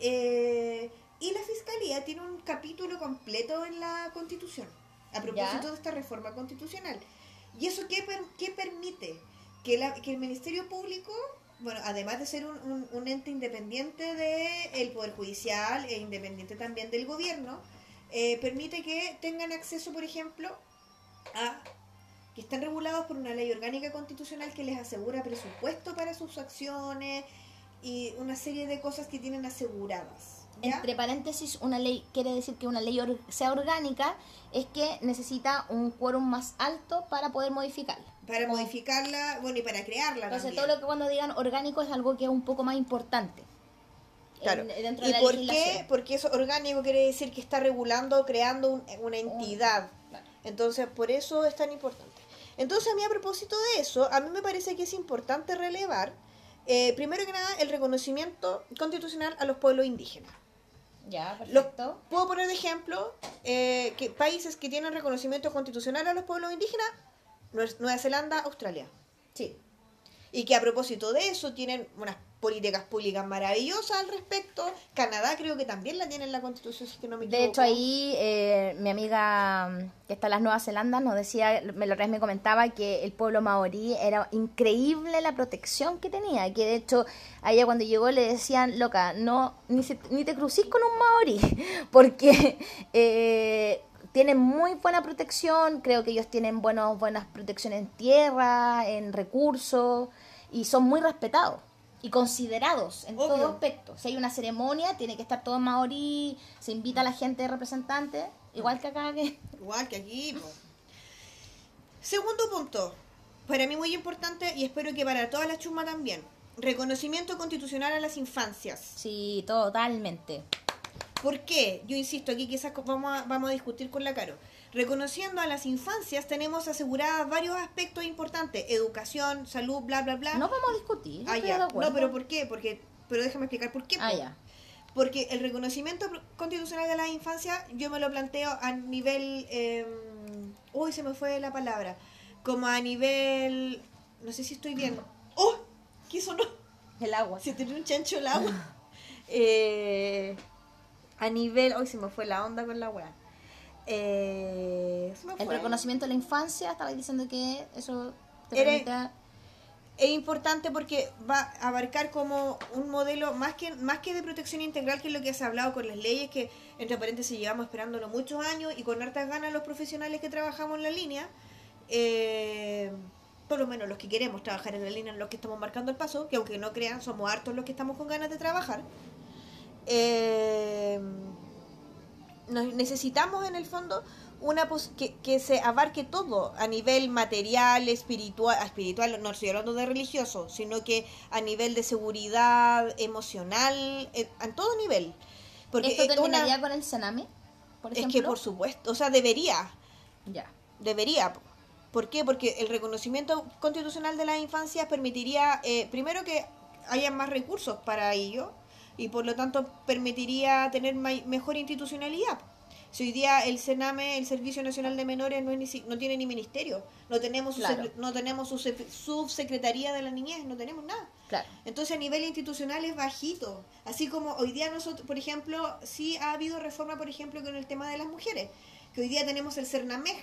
eh, y la Fiscalía tiene un capítulo completo en la Constitución, a propósito Ya. de esta reforma constitucional. ¿Y eso qué, per- qué permite? Que, la- que el Ministerio Público, bueno, además de ser un, un- un ente independiente del Poder Judicial e independiente también del gobierno, eh, permite que tengan acceso, por ejemplo, a que están regulados por una ley orgánica constitucional que les asegura presupuesto para sus acciones y una serie de cosas que tienen aseguradas. ¿ya? Entre paréntesis, una ley quiere decir que una ley or- sea orgánica es que necesita un quórum más alto para poder modificarla. Para modificarla, bueno, y para crearla Entonces, también. todo lo que cuando digan orgánico es algo que es un poco más importante. Claro. en- dentro ¿Y de la por qué? Porque eso orgánico quiere decir que está regulando, creando un- una entidad. Claro. Entonces, por eso es tan importante. Entonces, a mí a propósito de eso, a mí me parece que es importante relevar, eh, primero que nada, el reconocimiento constitucional a los pueblos indígenas. Ya, perfecto. puedo poner de ejemplo eh, que países que tienen reconocimiento constitucional a los pueblos indígenas, Nue- Nueva Zelanda, Australia. Sí. Y que a propósito de eso tienen unas políticas públicas maravillosas al respecto. Canadá creo que también la tiene en la constitución, si no me De hecho, ahí eh, mi amiga mm, que está en las Nueva Zelanda nos decía, me lo me comentaba que el pueblo maorí era increíble la protección que tenía. Que de hecho, a ella cuando llegó le decían, loca, no ni, se- ni te crucís con un maorí, <laughs> porque eh, tienen muy buena protección. Creo que ellos tienen buenos, buenas protecciones en tierra, en recursos, y son muy respetados. Y considerados en Obvio. todo aspecto. Si hay una ceremonia, tiene que estar todo en maorí, se invita a la gente representante, igual que acá que... <laughs> Igual que aquí. Segundo punto, para mí muy importante y espero que para todas las chumas también. Reconocimiento constitucional a las infancias. Sí, totalmente. ¿Por qué? Yo insisto, aquí quizás vamos a, vamos a discutir con la Caro. Reconociendo a las infancias tenemos aseguradas varios aspectos importantes. Educación, salud, bla, bla, bla. No vamos a discutir. ah, ya. No, pero ¿por qué? Porque, pero déjame explicar por qué. Ah, ya. Porque el reconocimiento constitucional de la infancia yo me lo planteo a nivel... eh, uy, se me fue la palabra. Como a nivel... No sé si estoy bien. <clears throat> ¡Oh! ¿Qué sonó? El agua. Se tiró un chancho el agua. <laughs> Eh, a nivel... Hoy se me fue la onda con la weá. Eh, El reconocimiento de la infancia, estaba diciendo que eso te Eres- es importante porque va a abarcar como un modelo más que más que de protección integral que es lo que se ha hablado con las leyes que entre paréntesis llevamos esperándolo muchos años y con hartas ganas los profesionales que trabajamos en la línea eh, por lo menos los que queremos trabajar en la línea en los que estamos marcando el paso que aunque no crean somos hartos los que estamos con ganas de trabajar. Eh, nos- necesitamos en el fondo una pos- que, que se abarque todo a nivel material, espiritual, ah, espiritual, no estoy hablando de religioso, sino que a nivel de seguridad emocional, en, en todo nivel. Porque ¿Esto es una- terminaría con el Sename, por es ejemplo? que por supuesto, o sea, debería, Ya. debería. po. ¿Por qué? Porque el reconocimiento constitucional de las infancias permitiría, eh, primero que haya más recursos para ello y por lo tanto permitiría tener mejor institucionalidad. Si hoy día el CENAME, el Servicio Nacional de Menores, no, es ni no tiene ni ministerio, no tenemos, Claro. no tenemos su sec- subsecretaría de la niñez, no tenemos nada. Claro. Entonces a nivel institucional es bajito. Así como hoy día nosotros, por ejemplo, sí ha habido reforma, por ejemplo, con el tema de las mujeres. Que hoy día tenemos el CERNAMEG,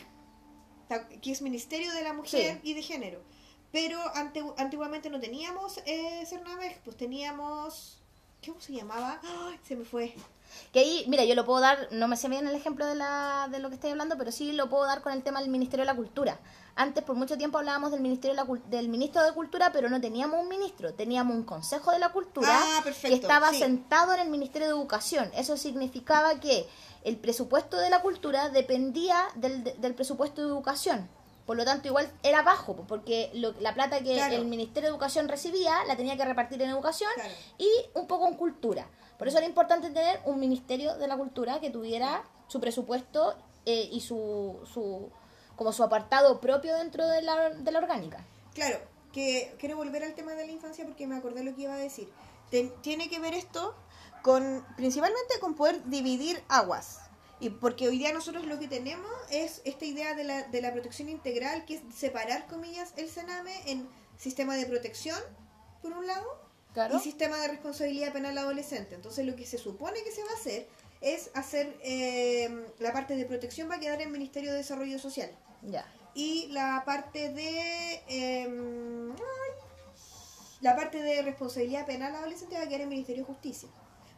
ta- que es Ministerio de la Mujer y de Género. Pero antiguamente no teníamos eh, CERNAMEG, pues teníamos... ¿Cómo se llamaba? ¡Ay! se me fue. Que ahí, mira, yo lo puedo dar, no me sé bien el ejemplo de, la, de lo que estoy hablando, pero sí lo puedo dar con el tema del Ministerio de la Cultura. Antes, por mucho tiempo, hablábamos del Ministerio de la, del Ministro de Cultura, pero no teníamos un ministro, teníamos un Consejo de la Cultura Ah, perfecto, que estaba sí. sentado en el Ministerio de Educación. Eso significaba que el presupuesto de la cultura dependía del, del presupuesto de educación. Por lo tanto, igual era bajo, po, porque lo- la plata que Claro. el Ministerio de Educación recibía la tenía que repartir en educación Claro. y un poco en cultura. Por eso era importante tener un Ministerio de la Cultura que tuviera su presupuesto eh, y su, su como su apartado propio dentro de la, de la orgánica. Claro, que quiero volver al tema de la infancia porque me acordé lo que iba a decir. tiene que ver esto con principalmente con poder dividir aguas. Y porque hoy día nosotros lo que tenemos es esta idea de la, de la protección integral, que es separar, comillas, el Sename en sistema de protección, por un lado, y sistema de responsabilidad penal adolescente. Entonces lo que se supone que se va a hacer es hacer eh, la parte de protección va a quedar en el Ministerio de Desarrollo Social. Ya. Y la parte de em, la parte de responsabilidad penal adolescente va a quedar en el Ministerio de Justicia.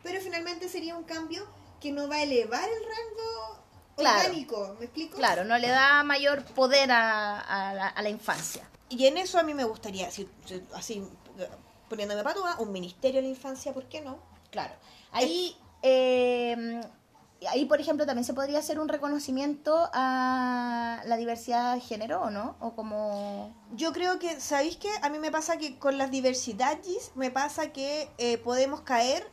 Pero finalmente sería un cambio que no va a elevar el rango orgánico, ¿me explico? Claro, no le da mayor poder a, la, infancia. Y en eso a mí me gustaría, así poniéndome para un ministerio de la infancia, ¿por qué no? Claro. Ahí, eh, ahí, por ejemplo, también se podría hacer un reconocimiento a la diversidad de género, ¿o no? O como... Yo creo que, ¿sabéis qué? A mí me pasa que con las diversidades, me pasa que eh, podemos caer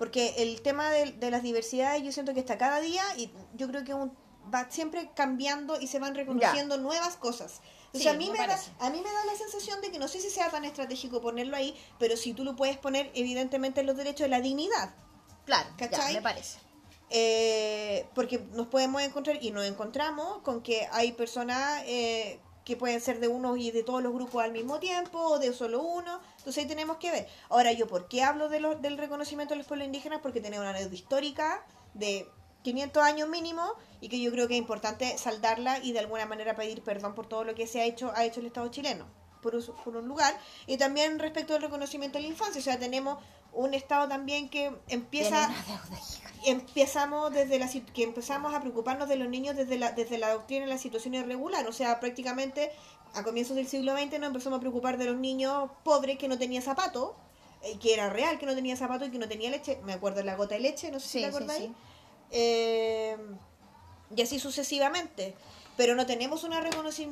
porque el tema de, las diversidades yo siento que está cada día y yo creo que va siempre cambiando y se van reconociendo nuevas cosas. a mí, me da, a mí me da la sensación de que no sé si sea tan estratégico ponerlo ahí, pero si tú lo puedes poner evidentemente en los derechos de la dignidad. Claro, ¿cachai? me parece. Eh, porque nos podemos encontrar y nos encontramos con que hay personas eh, que pueden ser de uno y de todos los grupos al mismo tiempo, o de solo uno. Entonces ahí tenemos que ver. Ahora, ¿yo por qué hablo de del reconocimiento de los pueblos indígenas? Porque tenemos una deuda histórica de 500 años mínimo y que yo creo que es importante saldarla y de alguna manera pedir perdón por todo lo que se ha hecho, ha hecho el Estado chileno, por un, por un lugar. Y también respecto al reconocimiento de la infancia, o sea, tenemos un Estado también que empieza empezamos desde la que empezamos a preocuparnos de los niños desde la desde la doctrina en la situación irregular. O sea prácticamente a comienzos del siglo XX nos empezamos a preocupar de los niños pobres que no tenían zapato eh, que era real que no tenía zapato y que no tenía leche. Me acuerdo de la gota de leche no sé si te acordáis. eh, y así sucesivamente. Pero no tenemos una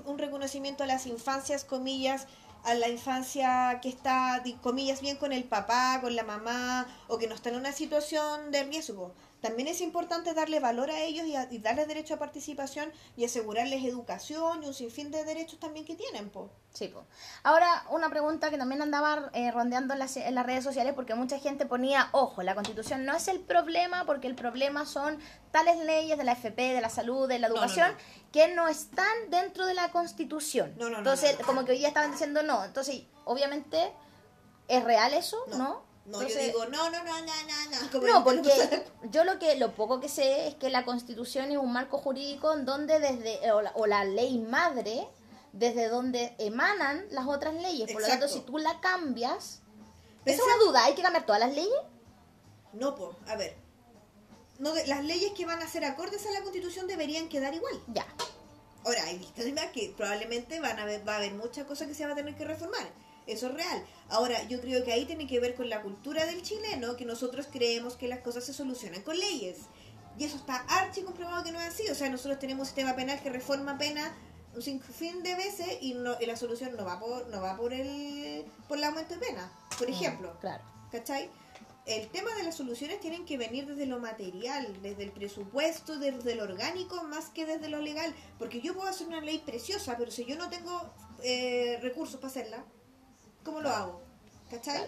un reconocimiento a las infancias comillas a la infancia que está, comillas, bien con el papá, con la mamá, o que no está en una situación de riesgo también es importante darle valor a ellos y, darles derecho a participación y asegurarles educación y un sinfín de derechos también que tienen. Po. Sí, po. Ahora, una pregunta que también andaba eh, rondeando en las, en las redes sociales porque mucha gente ponía, ojo, la constitución no es el problema porque el problema son tales leyes de la FP, de la salud, de la educación, que no están dentro de la constitución. Entonces, como que hoy ya estaban diciendo no. Entonces, obviamente, ¿es real eso? ¿No? No, yo digo, no, no, no, no, no, no. <laughs> no, porque yo lo que lo poco que sé es que la Constitución es un marco jurídico en donde desde, o la, ley madre, desde donde emanan las otras leyes. Por lo tanto, si tú la cambias, ¿es una duda? ¿Hay que cambiar todas las leyes? No, pues, a ver. No, las leyes que van a ser acordes a la Constitución deberían quedar igual. Ya. Ahora, hay que probablemente van a ver, va a haber muchas cosas que se van a tener que reformar eso es real. Ahora, yo creo que ahí tiene que ver con la cultura del chileno, que nosotros creemos que las cosas se solucionan con leyes. Y eso está archi comprobado que no es así. O sea, nosotros tenemos un sistema penal que reforma pena un sinfín de veces y, no, la solución no va por no va por el por el aumento de pena, por ejemplo. claro. ¿Cachai? El tema de las soluciones tienen que venir desde lo material, desde el presupuesto, desde lo orgánico, más que desde lo legal. Porque yo puedo hacer una ley preciosa, pero si yo no tengo eh, recursos para hacerla, ¿cómo lo hago? ¿Cachai?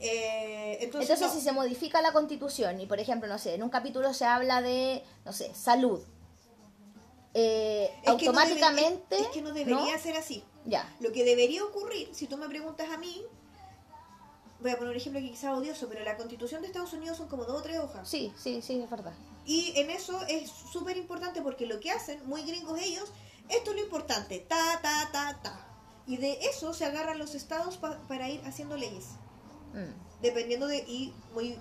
Eh, entonces, si se modifica la constitución y, por ejemplo, no sé, en un capítulo se habla de, no sé, salud, eh, automáticamente... es, que no debería ser así. Ya. Lo que debería ocurrir, si tú me preguntas a mí, voy a poner un ejemplo que quizá odioso, pero la constitución de Estados Unidos son como dos o tres hojas. Sí, sí, sí, es verdad. Y en eso es súper importante porque lo que hacen, muy gringos ellos, esto es lo importante, ta, ta, ta, ta. Y de eso se agarran los estados para ir haciendo leyes. Mm. Dependiendo de, y muy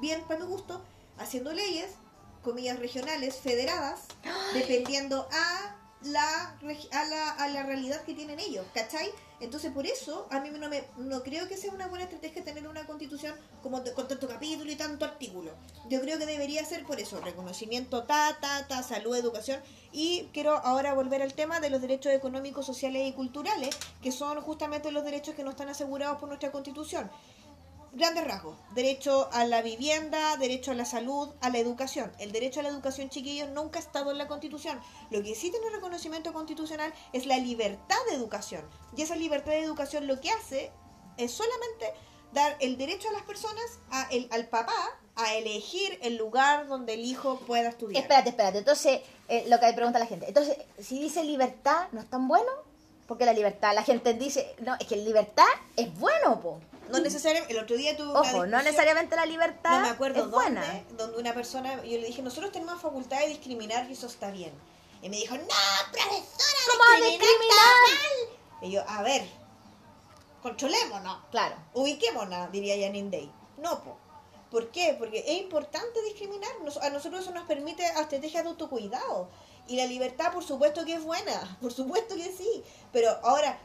bien para mi gusto, haciendo leyes, comillas regionales, federadas, <gasps> dependiendo a la, a la, a la realidad que tienen ellos, ¿cachai? Entonces, por eso, a mí no, me, no creo que sea una buena estrategia tener una constitución como con tanto capítulo y tanto artículo. Yo creo que debería ser por eso, reconocimiento, ta, ta, ta, salud, educación. Y quiero ahora volver al tema de los derechos económicos, sociales y culturales, que son justamente los derechos que no están asegurados por nuestra constitución. Grandes rasgos. Derecho a la vivienda, derecho a la salud, a la educación. El derecho a la educación, chiquillos, nunca ha estado en la Constitución. Lo que sí tiene reconocimiento constitucional es la libertad de educación. Y esa libertad de educación lo que hace es solamente dar el derecho a las personas, a el, al papá, a elegir el lugar donde el hijo pueda estudiar. Espérate, espérate. Entonces, eh, lo que pregunta la gente. Entonces, si dice libertad, ¿no es tan bueno? Porque la libertad, la gente dice, no, es que libertad es bueno, po. No necesariamente, el otro día tuve una Ojo, no necesariamente la libertad no me acuerdo es dónde, buena. donde una persona, yo le dije, nosotros tenemos facultad de discriminar y eso está bien. Y me dijo, no, profesora, ¿Cómo discriminar está mal". Y yo, a ver, controlémonos, Claro. ubiquémonos, diría Janine Day. No, po. ¿Por qué? Porque es importante discriminar. Nos- A nosotros eso nos permite a estrategias de autocuidado. Y la libertad, por supuesto que es buena, <laughs> por supuesto que sí. Pero ahora,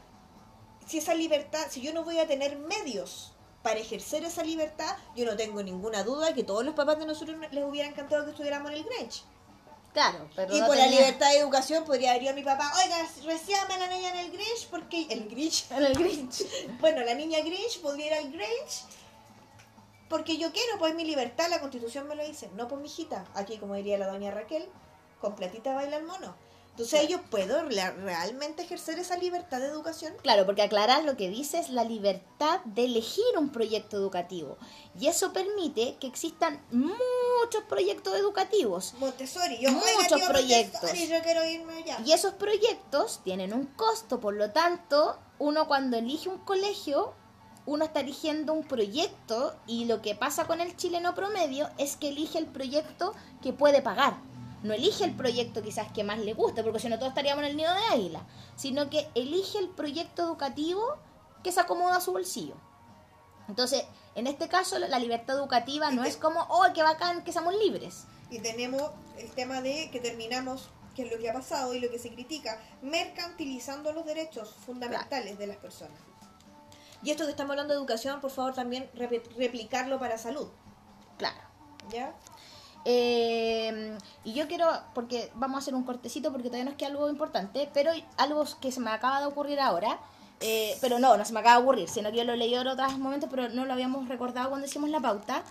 si esa libertad, si yo no voy a tener medios para ejercer esa libertad, yo no tengo ninguna duda que todos los papás de nosotros les hubiera encantado que estuviéramos en el Grange. Claro, pero y no por la libertad de educación podría haber ido a mi papá, oiga, recíbame a la niña en el Grinch, porque el <laughs> Grinch, En el Grinch. <laughs> bueno, la niña Grinch podría ir al Grinch, porque yo quiero, pues mi libertad, la constitución me lo dice, no por mi hijita, aquí como diría la doña Raquel, con platita baila el mono. Entonces yo puedo re- realmente ejercer esa libertad de educación. Claro, porque aclarar lo que dice es la libertad de elegir un proyecto educativo. Y eso permite que existan muchos proyectos educativos. Montessori, yo Muchos proyectos. Montessori, yo quiero irme allá. Y esos proyectos tienen un costo, por lo tanto, uno cuando elige un colegio, uno está eligiendo un proyecto y lo que pasa con el chileno promedio es que elige el proyecto que puede pagar. No elige el proyecto quizás que más le guste, porque si no todos estaríamos en el nido de águila, sino que elige el proyecto educativo que se acomoda a su bolsillo. Entonces, en este caso, la libertad educativa no es como, oh, qué bacán que seamos libres. Y tenemos el tema de que terminamos, que es lo que ha pasado y lo que se critica, mercantilizando los derechos fundamentales de las personas. Y esto que estamos hablando de educación, por favor, también rep- replicarlo para salud. Claro. ¿Ya? Eh, y yo quiero, porque vamos a hacer un cortecito porque todavía nos queda algo importante, pero algo que se me acaba de ocurrir ahora, eh, pero no, no se me acaba de ocurrir, sino que yo lo leí en otros momentos, pero no lo habíamos recordado cuando hicimos la pauta.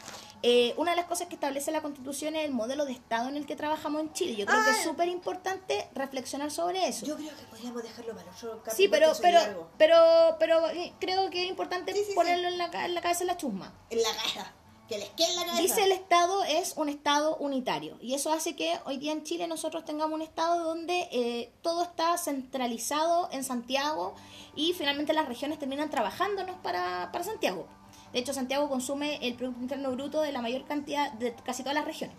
Eh, una de las cosas que establece la Constitución es el modelo de Estado en el que trabajamos en Chile. Yo creo que Ah. es súper importante reflexionar sobre eso. Yo creo que podríamos dejarlo para otro. Sí, pero, pero, pero, pero eh, creo que es importante Sí, sí, sí. ponerlo En, la, en la cabeza de la chusma. En la cabeza. Dice el Estado es un Estado unitario y eso hace que hoy día en Chile nosotros tengamos un Estado donde eh, todo está centralizado en Santiago y finalmente las regiones terminan trabajándonos para, para Santiago. De hecho, Santiago consume el Producto Interno Bruto de la mayor cantidad de casi todas las regiones.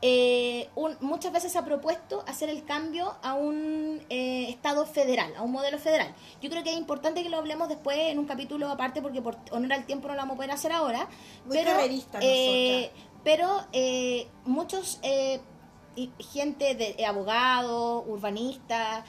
Eh, un- muchas veces se ha propuesto hacer el cambio a un eh, Estado federal, a un modelo federal. Yo creo que es importante que lo hablemos después en un capítulo aparte porque por honor al tiempo no lo vamos a poder hacer ahora. Muy pero, eh, pero eh, muchos gente de abogados, urbanistas,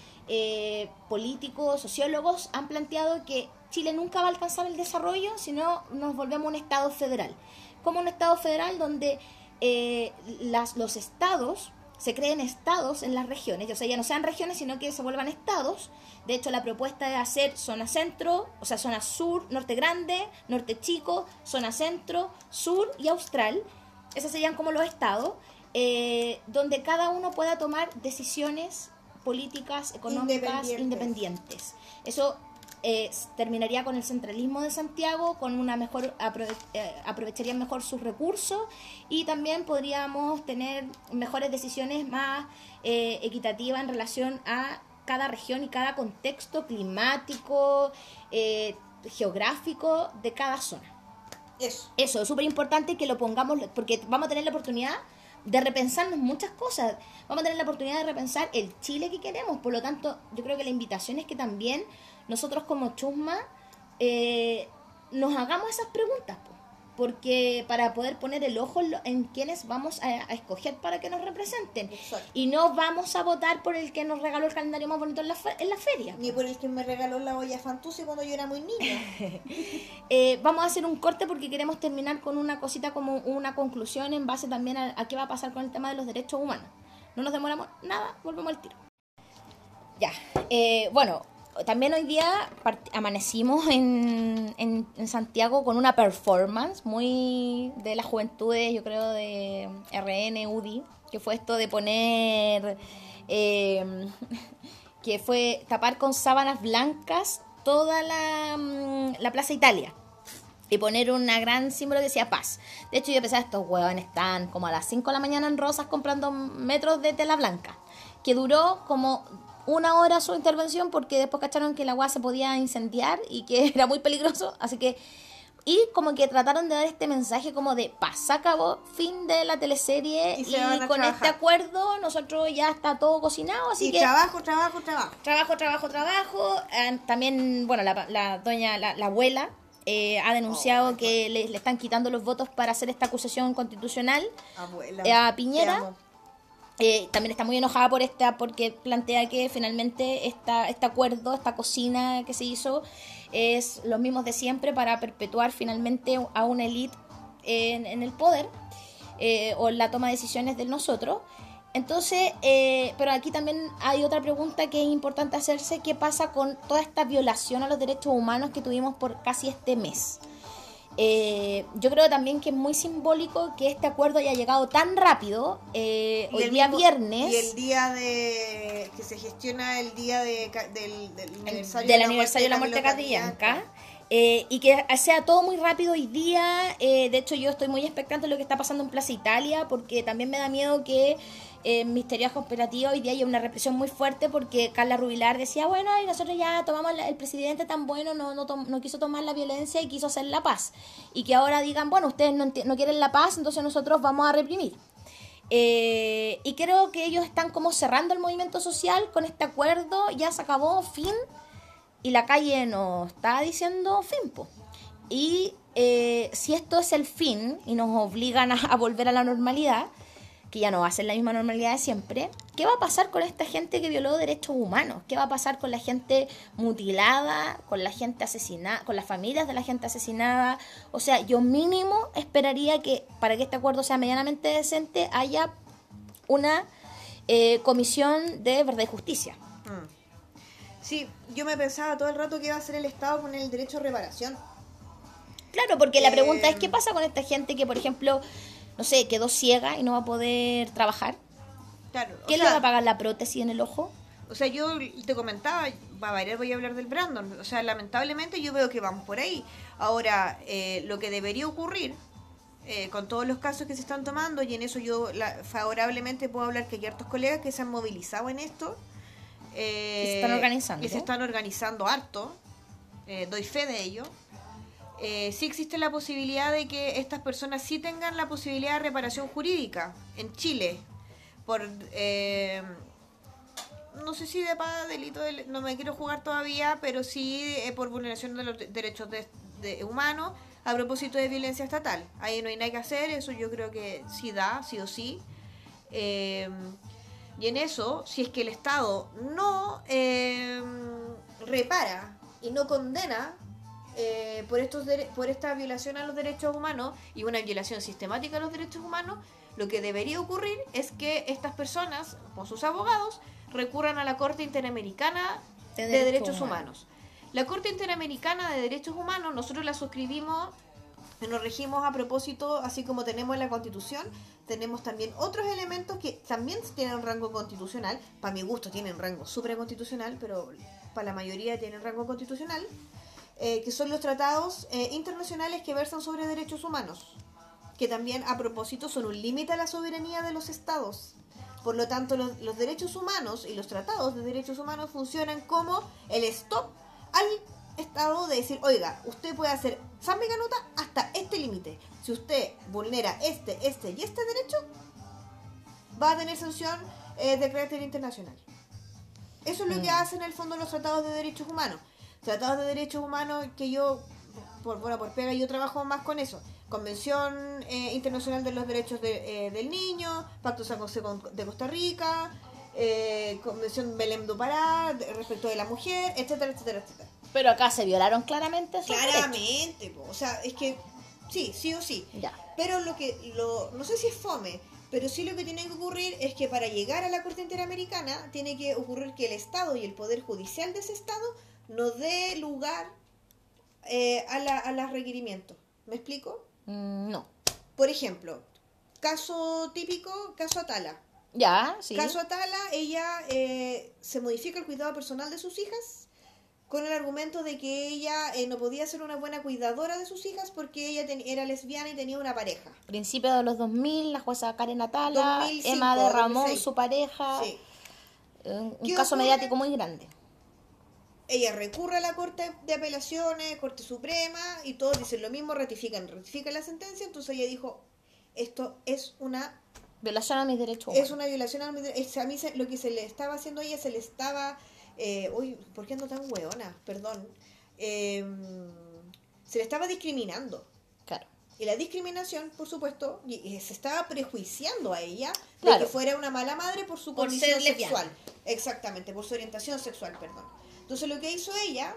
políticos, sociólogos han planteado que Chile nunca va a alcanzar el desarrollo si no nos volvemos un Estado federal. Como un Estado federal donde eh, las, los estados se creen estados en las regiones, o sea, ya no sean regiones, sino que se vuelvan estados. De hecho, la propuesta es hacer zona centro, o sea, zona sur, norte grande, norte chico, zona centro, sur y austral. Esos serían como los estados, eh, donde cada uno pueda tomar decisiones políticas, económicas, Independientes. independientes. Eso eh, terminaría con el centralismo de Santiago, con una mejor aprove- eh, aprovecharían mejor sus recursos y también podríamos tener mejores decisiones más eh, equitativas en relación a cada región y cada contexto climático, eh, geográfico de cada zona. Eso. Eso es súper importante que lo pongamos, porque vamos a tener la oportunidad de repensarnos muchas cosas. Vamos a tener la oportunidad de repensar el Chile que queremos. Por lo tanto, yo creo que la invitación es que también nosotros como Chusma eh, nos hagamos esas preguntas. po. Porque para poder poner el ojo en, quienes vamos a, a escoger para que nos representen. Exacto. Y no vamos a votar por el que nos regaló el calendario más bonito en la, fe- en la feria. Ni por el que me regaló la olla Fantusi cuando yo era muy niña. <laughs> Eh, vamos a hacer un corte porque queremos terminar con una cosita como una conclusión en base también a, a qué va a pasar con el tema de los derechos humanos. No nos demoramos nada, volvemos al tiro. Ya, eh, bueno, también hoy día amanecimos en, en, en Santiago con una performance muy de las juventudes, yo creo, de RN, UDI, que fue esto de poner, eh, <laughs> que fue tapar con sábanas blancas toda la, mm, la Plaza Italia y poner una gran símbolo que decía paz. De hecho, yo pensaba, estos huevones están como a las 5 de la mañana en Rosas comprando metros de tela blanca, que duró como una hora su intervención porque después cacharon que el agua se podía incendiar y que <laughs> era muy peligroso, así que... Y como que trataron de dar este mensaje como de paz, se acabó, fin de la teleserie Y con trabajar. este acuerdo nosotros ya está todo cocinado, así y que trabajo, trabajo, trabajo. trabajo, trabajo, trabajo. Eh, también, bueno, la, la doña, la, la abuela eh, ha denunciado Oh, que le, le están quitando los votos para hacer esta acusación constitucional. Abuela. Eh, a Piñera. Eh, también está muy enojada por esta, porque plantea que finalmente esta, este acuerdo, esta cocina que se hizo, es los mismos de siempre para perpetuar finalmente a una élite en, el poder eh, o la toma de decisiones de nosotros. Entonces, eh, pero aquí también hay otra pregunta que es importante hacerse, ¿qué pasa con toda esta violación a los derechos humanos que tuvimos por casi este mes? Eh, yo creo también que es muy simbólico que este acuerdo haya llegado tan rápido, eh, hoy el día mismo- viernes, Y el día de. que se gestiona el día de, del, del aniversario del aniversario de la muerte de Catrillanca. eh, y que sea todo muy rápido hoy día. eh, de hecho, yo estoy muy expectante de lo que está pasando en Plaza Italia, porque también me da miedo que en mis teorías hoy día haya una represión muy fuerte, porque Carla Rubilar decía, bueno, y nosotros ya tomamos, el presidente tan bueno no, no, quiso tomar la violencia y quiso hacer la paz. Y que ahora digan, bueno, ustedes no, quieren la paz, entonces nosotros vamos a reprimir. Eh, y creo que ellos están como cerrando el movimiento social con este acuerdo, ya se acabó, fin, y la calle nos está diciendo fin, po. Y eh, si esto es el fin y nos obligan a volver a la normalidad, que ya no va a ser la misma normalidad de siempre, ¿qué va a pasar con esta gente que violó derechos humanos? ¿Qué va a pasar con la gente mutilada, con la gente asesinada, con las familias de la gente asesinada? O sea, yo mínimo esperaría que para que este acuerdo sea medianamente decente haya una eh, comisión de verdad y justicia. Mm. Sí, yo me pensaba todo el rato que iba a hacer el Estado con el derecho a reparación. Claro, porque la pregunta Eh, es qué pasa con esta gente que, por ejemplo, no sé, quedó ciega y no va a poder trabajar. Claro, o ¿Quién le sea, va a pagar la prótesis en el ojo? O sea, yo te comentaba, va a variar, voy a hablar del Brandon. O sea, lamentablemente yo veo que vamos por ahí. Ahora, eh, lo que debería ocurrir eh, con todos los casos que se están tomando, y en eso yo la- favorablemente puedo hablar que hay hartos colegas que se han movilizado en esto. eh, Y se están organizando. Y se están organizando harto. eh, doy fe de ello. Eh, sí existe la posibilidad de que estas personas sí tengan la posibilidad de reparación jurídica en Chile por eh, no sé si de paga delito de- no me quiero jugar todavía pero sí eh, por vulneración de los de- derechos de, humanos a propósito de violencia estatal. Ahí no hay nada que hacer eso yo creo que sí da sí o sí. Eh, y en eso si es que el Estado no eh, repara y no condena eh, por estos por esta violación a los derechos humanos y una violación sistemática a los derechos humanos, lo que debería ocurrir es que estas personas, o sus abogados, recurran a la Corte Interamericana De de, Derechos. Humanos. La Corte Interamericana de Derechos Humanos, nosotros la suscribimos, nos regimos a propósito, así como tenemos en la Constitución, tenemos también otros elementos que también tienen rango constitucional, para mi gusto tienen rango supraconstitucional, pero para la mayoría tienen rango constitucional, eh, que son los tratados eh, internacionales que versan sobre derechos humanos, que también a propósito son un límite a la soberanía de los estados. Por lo tanto, los, los derechos humanos y los tratados de derechos humanos funcionan como el stop al Estado de decir, oiga, usted puede hacer San Canuta hasta este límite. Si usted vulnera este, este y este derecho, va a tener sanción eh, de carácter internacional. Eso es lo que hacen en el fondo los tratados de derechos humanos. Tratados de derechos humanos que yo, por bueno, por pega, yo trabajo más con eso. Convención eh, Internacional de los Derechos de, eh, del Niño, Pacto San José de Costa Rica, eh, Convención Belém do Pará respecto de la mujer, etcétera, etcétera, etcétera. Pero acá se violaron claramente. Claramente, po, o sea, es que sí, sí o sí. Ya. Pero lo que, lo, no sé si es fome, pero sí lo que tiene que ocurrir es que para llegar a la Corte Interamericana tiene que ocurrir que el Estado y el Poder Judicial de ese Estado no dé lugar eh, a, la, a los requerimientos. ¿Me explico? Mm, no. Por ejemplo, caso típico, caso Atala. Ya, sí. Caso Atala, ella eh, se modifica el cuidado personal de sus hijas con el argumento de que ella eh, no podía ser una buena cuidadora de sus hijas porque ella ten- era lesbiana y tenía una pareja. Principio de los 2000, la jueza Karen Atala, 2005, Emma de Ramón, 2006. su pareja. Sí. eh, Un, un ¿Qué caso ocurre? mediático muy grande. Ella recurre a la Corte de Apelaciones, Corte Suprema, y todos dicen lo mismo, ratifican, ratifican la sentencia, entonces ella dijo, esto es una Violación a mis derechos es una violación a, mi- es- a mí se- lo que se le estaba haciendo a ella se le estaba eh, uy ¿por qué ando tan hueona? perdón Eh, se le estaba discriminando Claro. y la discriminación por supuesto y, y se estaba prejuiciando a ella Claro. de que fuera una mala madre por su Por condición lesbiana. sexual exactamente por su orientación sexual perdón entonces lo que hizo ella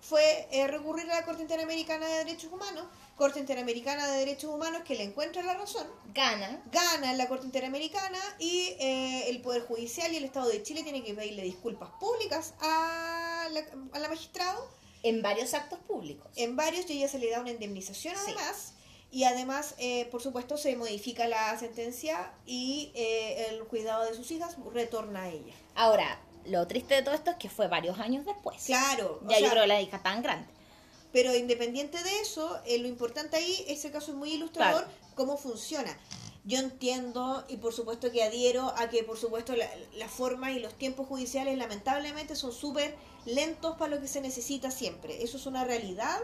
fue eh, recurrir a la Corte Interamericana de Derechos Humanos Corte Interamericana de Derechos Humanos que le encuentra la razón Gana. gana en la Corte Interamericana y eh, el Poder Judicial y el Estado de Chile tiene que pedirle disculpas públicas a la, a la magistrado En varios actos públicos. en varios y ella se le da una indemnización Sí. además y además eh, por supuesto se modifica la sentencia y eh, el cuidado de sus hijas retorna a ella Ahora, lo triste de todo esto es que fue varios años después. claro o Ya yo sea, creo que la hija tan grande. Pero independiente de eso, eh, lo importante ahí, ese caso es muy ilustrador, Claro. cómo funciona. Yo entiendo y por supuesto que adhiero a que por supuesto la- las formas y los tiempos judiciales lamentablemente son súper lentos para lo que se necesita siempre. Eso es una realidad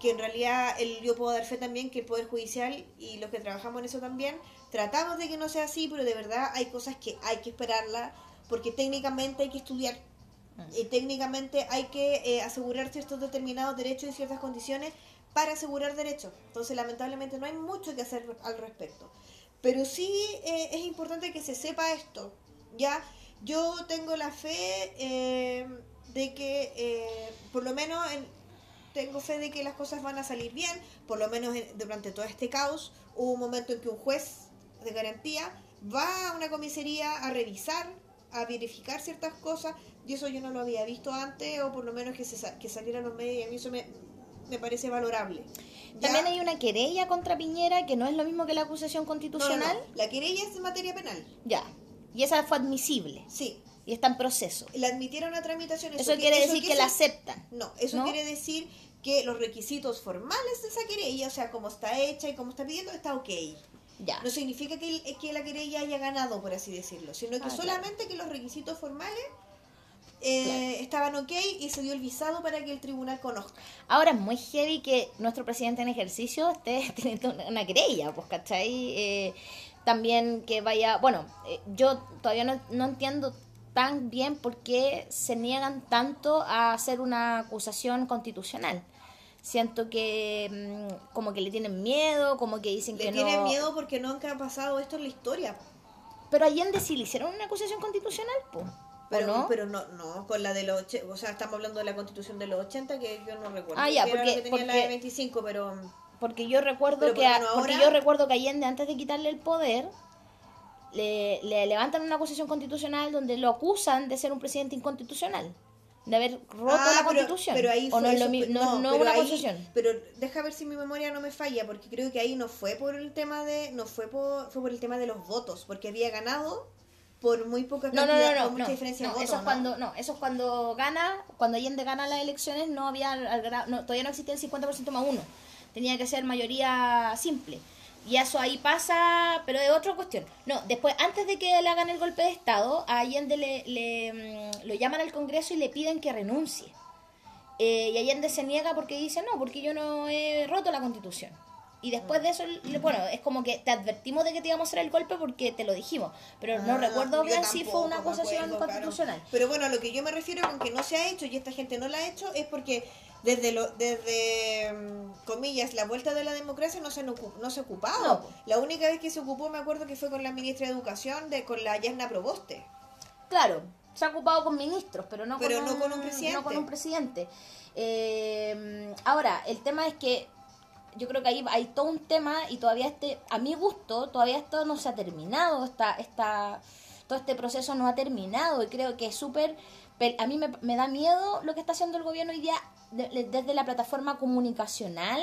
que en realidad el, yo puedo dar fe también que el Poder Judicial y los que trabajamos en eso también tratamos de que no sea así, pero de verdad hay cosas que hay que esperarla porque técnicamente hay que estudiar y técnicamente hay que eh, asegurar ciertos determinados derechos y ciertas condiciones para asegurar derechos. Entonces, lamentablemente, no hay mucho que hacer al respecto. Pero sí eh, es importante que se sepa esto. Ya, yo tengo la fe eh, de que, eh, por lo menos, en- tengo fe de que las cosas van a salir bien. Por lo menos en- durante todo este caos, hubo un momento en que un juez de garantía va a una comisaría a revisar, a verificar ciertas cosas, y eso yo no lo había visto antes, o por lo menos que, se, que saliera a los medios, y a mí eso me, me parece valorable. ¿Ya? También hay una querella contra Piñera que no es lo mismo que la acusación No, no, no. constitucional. La querella es en materia penal, Ya. Y esa fue admisible. sí. Y está en proceso. La admitieron a tramitación. Eso, quiere decir que la aceptan. No, eso ¿No? quiere decir que los requisitos formales de esa querella, o sea, como está hecha y como está pidiendo, está ok. Ya. No significa que, el- que la querella haya ganado, por así decirlo, sino que Ah, claro. solamente que los requisitos formales eh, estaban ok y se dio el visado para que el tribunal conozca. Ahora es muy heavy que nuestro presidente en ejercicio esté <laughs> teniendo una, una querella, pues, ¿cachai? Eh, también que vaya, bueno, eh, yo todavía no, no entiendo tan bien por qué se niegan tanto a hacer una acusación constitucional. Siento que mm, como que le tienen miedo, como que dicen Le que tienen no... miedo porque nunca ha pasado esto en la historia. Pero Allende sí le hicieron una acusación constitucional, pues. Pero no? pero no, no, con la de los, o sea, estamos hablando de la constitución de los 80 que yo no recuerdo. Ah, ya, era porque- que tenía la de 25, pero Porque yo recuerdo Pero que porque yo recuerdo que Allende antes de quitarle el poder le, le levantan una acusación constitucional donde lo acusan de ser un presidente inconstitucional, de haber roto Ah, la pero- constitución. Pero ahí o fue no es eso, lo no, no pero una ahí-. Pero deja ver si mi memoria no me falla, porque creo que ahí no fue por el tema de, no fue por, fue por el tema de los votos, porque había ganado por muy poca No, cantidad, no, no, no, mucha no, diferencia no, de votos. eso es ¿no? cuando no, eso es cuando gana, cuando Allende gana las elecciones no había no, todavía no existía el 50% más uno. Tenía que ser mayoría simple. Y eso ahí pasa, pero es otra cuestión. No, después, antes de que le hagan el golpe de Estado, a Allende le, mm, lo llaman al Congreso y le piden que renuncie. Eh, y Allende se niega porque dice, no, porque yo no he roto la constitución. Y después de eso, bueno, es como que te advertimos de que te íbamos a hacer el golpe porque te lo dijimos. Pero no Ah, recuerdo bien si fue una acusación claro. constitucional. Pero bueno, a lo que yo me refiero con que no se ha hecho y esta gente no la ha hecho es porque desde lo, desde mm, comillas la vuelta de la democracia no se no se ha ocupado. No. La única vez que se ocupó me acuerdo que fue con la ministra de Educación de con la Yasna Proboste. Claro, se ha ocupado con ministros, pero no, Pero con, no un, con un presidente. no con un presidente. Eh, ahora, el tema es que yo creo que ahí hay todo un tema y todavía este, a mi gusto, todavía esto no se ha terminado, esta, esta, todo este proceso no ha terminado y creo que es súper Pe- A mí me, da miedo lo que está haciendo el gobierno hoy día de- de- desde la plataforma comunicacional,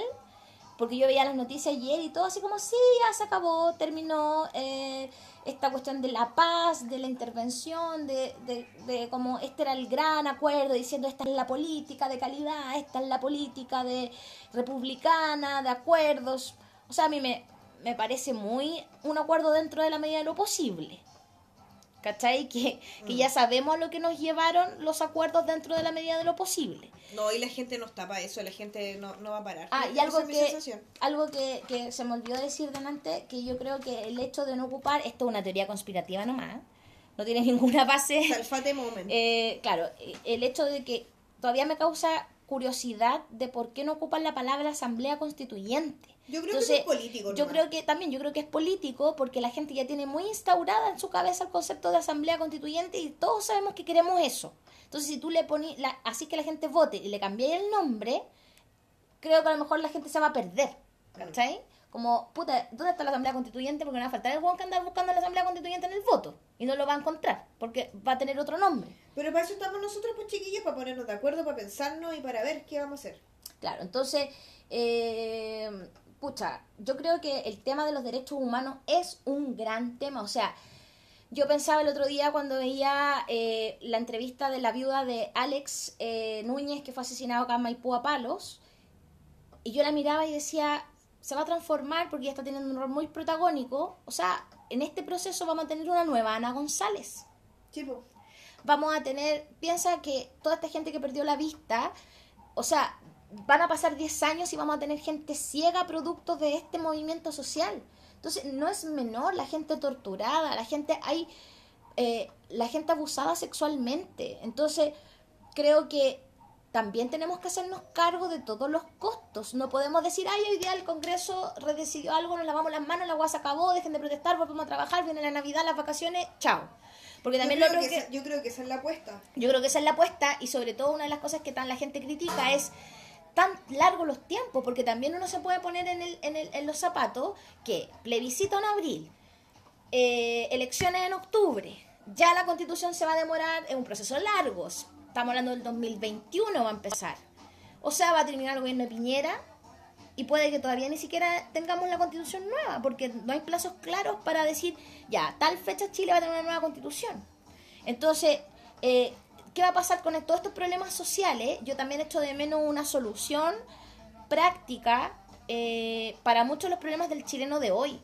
porque yo veía las noticias ayer y todo así como, sí, ya se acabó, terminó eh, esta cuestión de la paz, de la intervención, de, de, de como este era el gran acuerdo, diciendo esta es la política de calidad, esta es la política de republicana, de acuerdos. O sea, a mí me, me parece muy un acuerdo dentro de la medida de lo posible. ¿Cachai? Que, que ya sabemos a lo que nos llevaron los acuerdos dentro de la medida de lo posible. No, y la gente no está para eso, la gente no, no va a parar. Ah, y algo es que, algo que, que se me olvidó decir delante, que yo creo que el hecho de no ocupar, esto es una teoría conspirativa nomás, no tiene <laughs> ninguna base. Salfate moment. Eh, claro, el hecho de que todavía me causa curiosidad de por qué no ocupan la palabra asamblea constituyente. Yo creo que eso es político Yo creo que también, yo creo que es político porque la gente ya tiene muy instaurada en su cabeza el concepto de asamblea constituyente y todos sabemos que queremos eso. Entonces, si tú le pones, así que la gente vote y le cambiáis el nombre, creo que a lo mejor la gente se va a perder. ¿Cachai? Como, puta, ¿dónde está la Asamblea Constituyente? Porque no va a faltar el hueón que anda buscando la Asamblea Constituyente en el voto. Y no lo va a encontrar, porque va a tener otro nombre. Pero para eso estamos nosotros, pues chiquillos, para ponernos de acuerdo, para pensarnos y para ver qué vamos a hacer. Claro, entonces, eh, pucha, yo creo que el tema de los derechos humanos es un gran tema. O sea, yo pensaba el otro día cuando veía eh, la entrevista de la viuda de Alex eh, Núñez, que fue asesinado acá en Maipú a palos, y yo la miraba y decía, se va a transformar porque ya está teniendo un rol muy protagónico. O sea, en este proceso vamos a tener una nueva Ana González vamos a tener, piensa que toda esta gente que perdió la vista, o sea, van a pasar 10 años y vamos a tener gente ciega producto de este movimiento social. Entonces, no es menor la gente torturada, la gente, hay, eh, la gente abusada sexualmente. Entonces, creo que también tenemos que hacernos cargo de todos los costos. No podemos decir, ay, hoy día el Congreso redecidió algo, nos lavamos las manos, la agua se acabó, dejen de protestar, volvemos a trabajar, viene la Navidad, las vacaciones, chao. Porque también yo, lo creo que que... esa- yo creo que esa es la apuesta. Yo creo que esa es la apuesta y sobre todo una de las cosas que tan la gente critica es tan largos los tiempos, porque también uno se puede poner en, el, en, el, en los zapatos que plebiscito en abril, eh, elecciones en octubre, ya la constitución se va a demorar, es un proceso largo, estamos hablando del 2021 va a empezar, o sea, va a terminar el gobierno de Piñera y puede que todavía ni siquiera tengamos la constitución nueva, porque no hay plazos claros para decir, ya, tal fecha Chile va a tener una nueva constitución. Entonces, eh, ¿qué va a pasar con todos estos problemas sociales? Yo también echo de menos una solución práctica eh, para muchos de los problemas del chileno de hoy.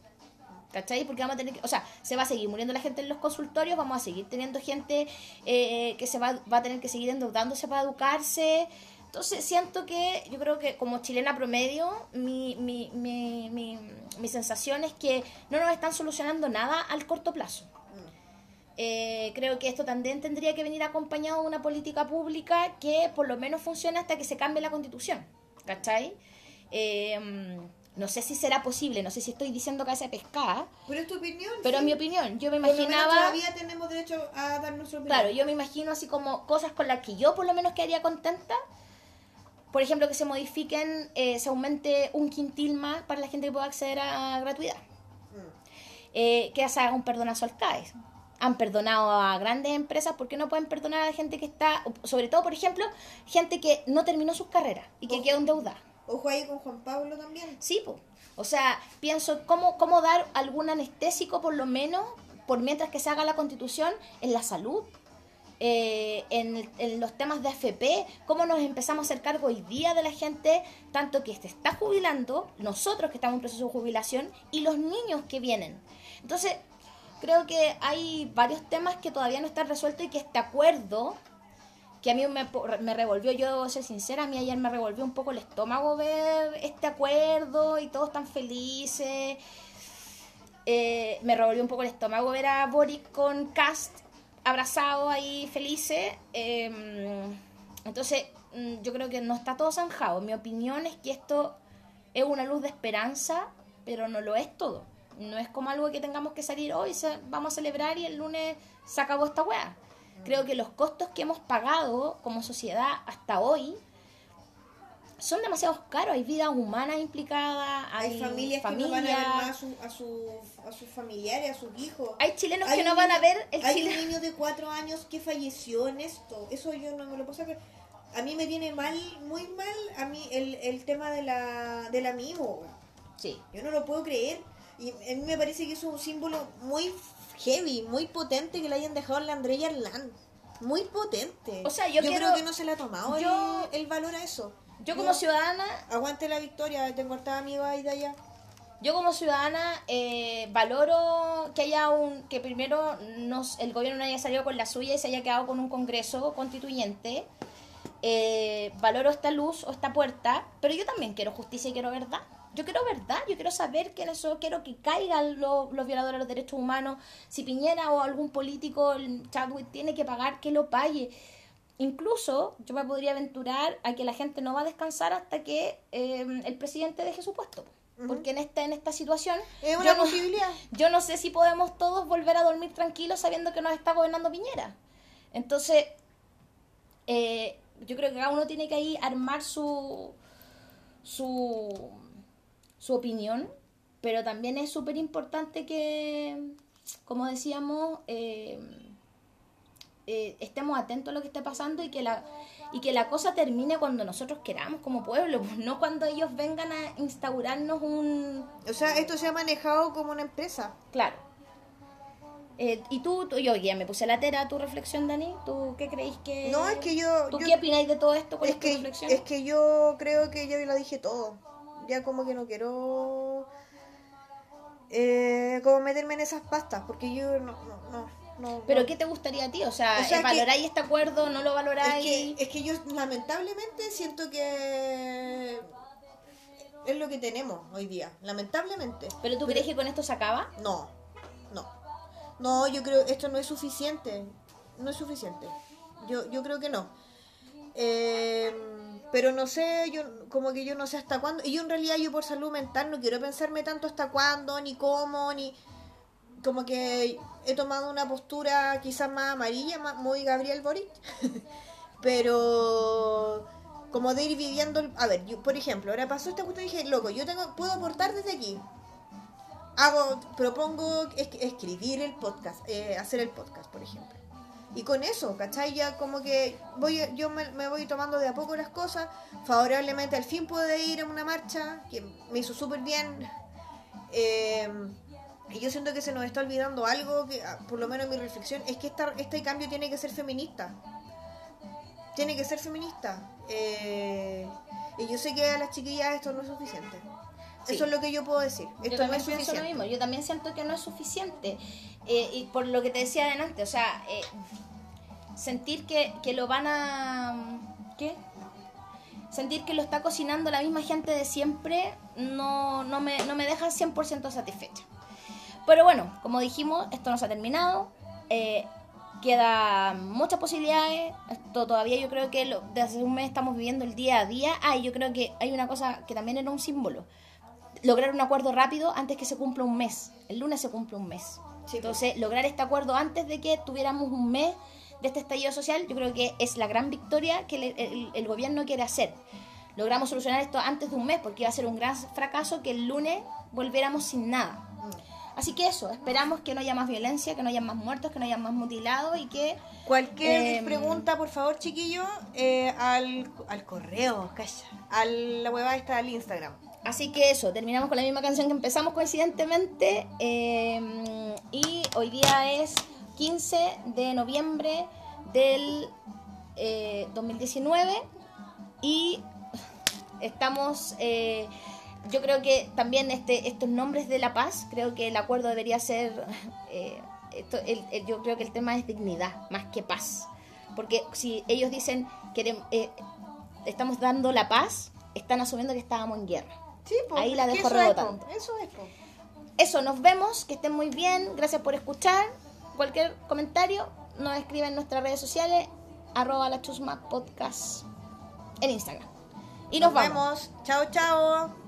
¿Cachai? Porque vamos a tener que, o sea, se va a seguir muriendo la gente en los consultorios, vamos a seguir teniendo gente eh, que se va, va a tener que seguir endeudándose para educarse. Entonces siento que, yo creo que como chilena promedio, mi, mi, mi, mi, mi sensación es que no nos están solucionando nada al corto plazo. Eh, creo que esto también tendría que venir acompañado de una política pública que por lo menos funcione hasta que se cambie la constitución. ¿Cachai? Eh, no sé si será posible, no sé si estoy diciendo que hace pescada, Pero es tu opinión. pero sí. en mi opinión, yo me Por lo menos imaginaba... todavía tenemos derecho a dar nuestra opinión. Claro, yo me imagino así como cosas con las que yo por lo menos quedaría contenta. Por ejemplo, que se modifiquen, eh, se aumente un quintil más para la gente que pueda acceder a gratuidad. Mm. Eh, que se haga un perdonazo al CAE. Han perdonado a grandes empresas, ¿por qué no pueden perdonar a la gente que está, sobre todo, por ejemplo, gente que no terminó sus carreras y que quedó endeudada? Ojo ahí con Juan Pablo también. Sí, po. o sea, pienso cómo, cómo dar algún anestésico por lo menos, por mientras que se haga la constitución, en la salud, eh, en, en los temas de AFP, cómo nos empezamos a hacer cargo hoy día de la gente, tanto que se está jubilando, nosotros que estamos en proceso de jubilación y los niños que vienen. Entonces, creo que hay varios temas que todavía no están resueltos y que este acuerdo que a mí me, revolvió, yo debo ser sincera, a mí ayer me revolvió un poco el estómago ver este acuerdo y todos tan felices. Eh, me revolvió un poco el estómago ver a Boric con Cast abrazados ahí felices. Eh, entonces, mm, yo creo que no está todo zanjado. Mi opinión es que esto es una luz de esperanza, pero no lo es todo. No es como algo que tengamos que salir hoy, vamos a celebrar y el lunes se acabó esta weá. Creo que los costos que hemos pagado como sociedad hasta hoy son demasiado caros. Hay vidas humanas implicadas, hay, Hay familias que no van a ver más a, su- a, su- a sus familiares, a sus hijos. Hay chilenos Hay que no van a ver el Hay chileno. un niño de cuatro años que falleció en esto. Eso yo no me lo puedo saber. A mí me tiene mal, muy mal, a mí el, el tema de la, del amigo. Sí. Yo no lo puedo creer. Y a mí me parece que es un símbolo muy heavy, muy potente que le hayan dejado a la Andrea Arlan. Muy potente. O sea, yo quiero- creo que no se le ha tomado yo- el, valor a eso. Yo como ciudadana, Aguante la victoria, tengo harta amigos ahí de allá. yo como ciudadana eh, valoro que haya un, que primero nos, el gobierno no haya salido con la suya y se haya quedado con un congreso constituyente. Eh, valoro esta luz o esta puerta, pero yo también quiero justicia y quiero verdad. Yo quiero verdad, yo quiero saber quiénes son, quiero que caigan lo- los violadores de los derechos humanos. Si Piñera o algún político, el Chadwick, tiene que pagar, que lo pague. Incluso yo me podría aventurar a que la gente no va a descansar hasta que eh, el presidente deje su puesto. Porque en esta, en esta situación Es una yo no- posibilidad. <laughs> yo no sé si podemos todos volver a dormir tranquilos sabiendo que nos está gobernando Piñera. Entonces, eh, yo creo que cada uno tiene que ahí armar su, su, su opinión, pero también es súper importante que, como decíamos, eh, eh, estemos atentos a lo que esté pasando y que la y que la cosa termine cuando nosotros queramos como pueblo, pues, no cuando ellos vengan a instaurarnos un O sea, esto se ha manejado como una empresa. Claro. Eh, y tú, tú- yo ya me puse la tera tu reflexión, Dani. ¿Tú qué creéis que.? No, es que yo- ¿Tú yo- qué opináis de todo esto? ¿Cuál Es es, tu que, reflexión? es que yo creo que ya lo dije todo. Ya como que no quiero eh, como meterme en esas pastas, porque yo no, no, no, no, ¿Pero qué te gustaría a ti? O sea, O sea, ¿eh, ¿valoráis este acuerdo? ¿No lo es valoráis? que, es que yo lamentablemente siento que es lo que tenemos hoy día, lamentablemente. ¿Pero tú crees que con esto se acaba? No, no. No, yo creo esto no es suficiente. No es suficiente. Yo, yo creo que no. Eh, pero no sé, yo como que yo no sé hasta cuándo. Y yo en realidad yo por salud mental no quiero pensarme tanto hasta cuándo, ni cómo, ni... Como que he tomado una postura quizás más amarilla, más, muy Gabriel Boric. <laughs> pero como de ir viviendo... A ver, yo, por ejemplo, ahora pasó esta cuestión y dije, loco, yo tengo puedo aportar desde aquí hago, propongo es- escribir el podcast, eh, hacer el podcast, por ejemplo. Y con eso, ¿cachai? Ya como que voy, yo me, voy tomando de a poco las cosas. Favorablemente al fin pude ir a una marcha que me hizo súper bien. Eh, y yo siento que se nos está olvidando algo que, ah, por lo menos en mi reflexión, es que esta, este cambio tiene que ser feminista. Tiene que ser feminista. Eh, y yo sé que a las chiquillas esto no es suficiente. Sí. Eso es lo que yo puedo decir. Yo Esto no también es pienso lo mismo. Yo también siento que no es suficiente. Eh, y por lo que te decía adelante, o sea, eh, sentir que, que lo van a... ¿Qué? Sentir que lo está cocinando la misma gente de siempre no, no, me, no me deja 100% satisfecha. Pero bueno, como dijimos, esto no se ha terminado. Eh, queda muchas posibilidades. Esto todavía yo creo que lo- desde hace un mes estamos viviendo el día a día. Ah, y yo creo que hay una cosa que también era un símbolo. Lograr un acuerdo rápido antes que se cumpla un mes. El lunes se cumple un mes. Sí, Entonces, lograr este acuerdo antes de que tuviéramos un mes de este estallido social, yo creo que es la gran victoria que el, el- el gobierno quiere hacer. Logramos solucionar esto antes de un mes porque iba a ser un gran fracaso que el lunes volviéramos sin nada. Así que eso, esperamos que no haya más violencia, que no haya más muertos, que no haya más mutilados y que... Cualquier Em, pregunta, por favor, chiquillo, eh, al, al correo, calla, a la huevada está al Instagram. Así que eso, terminamos con la misma canción que empezamos coincidentemente. eh, y hoy día es 15 de noviembre del eh, 2019. Y estamos. eh, yo creo que también este, estos nombres de la paz, creo que el acuerdo debería ser. <laughs> eh, esto, el- yo creo que el tema es dignidad más que paz. Porque si ellos dicen que estamos dando la paz, están asumiendo que estábamos en guerra. Sí, Ahí la dejo eso es, rebotando. Eso es, po. Eso, nos vemos, que estén muy bien, gracias por escuchar. Cualquier comentario nos escriben en nuestras redes sociales, arroba la chusma podcast en Instagram. Y nos, Nos vamos. vemos. Chao, chao.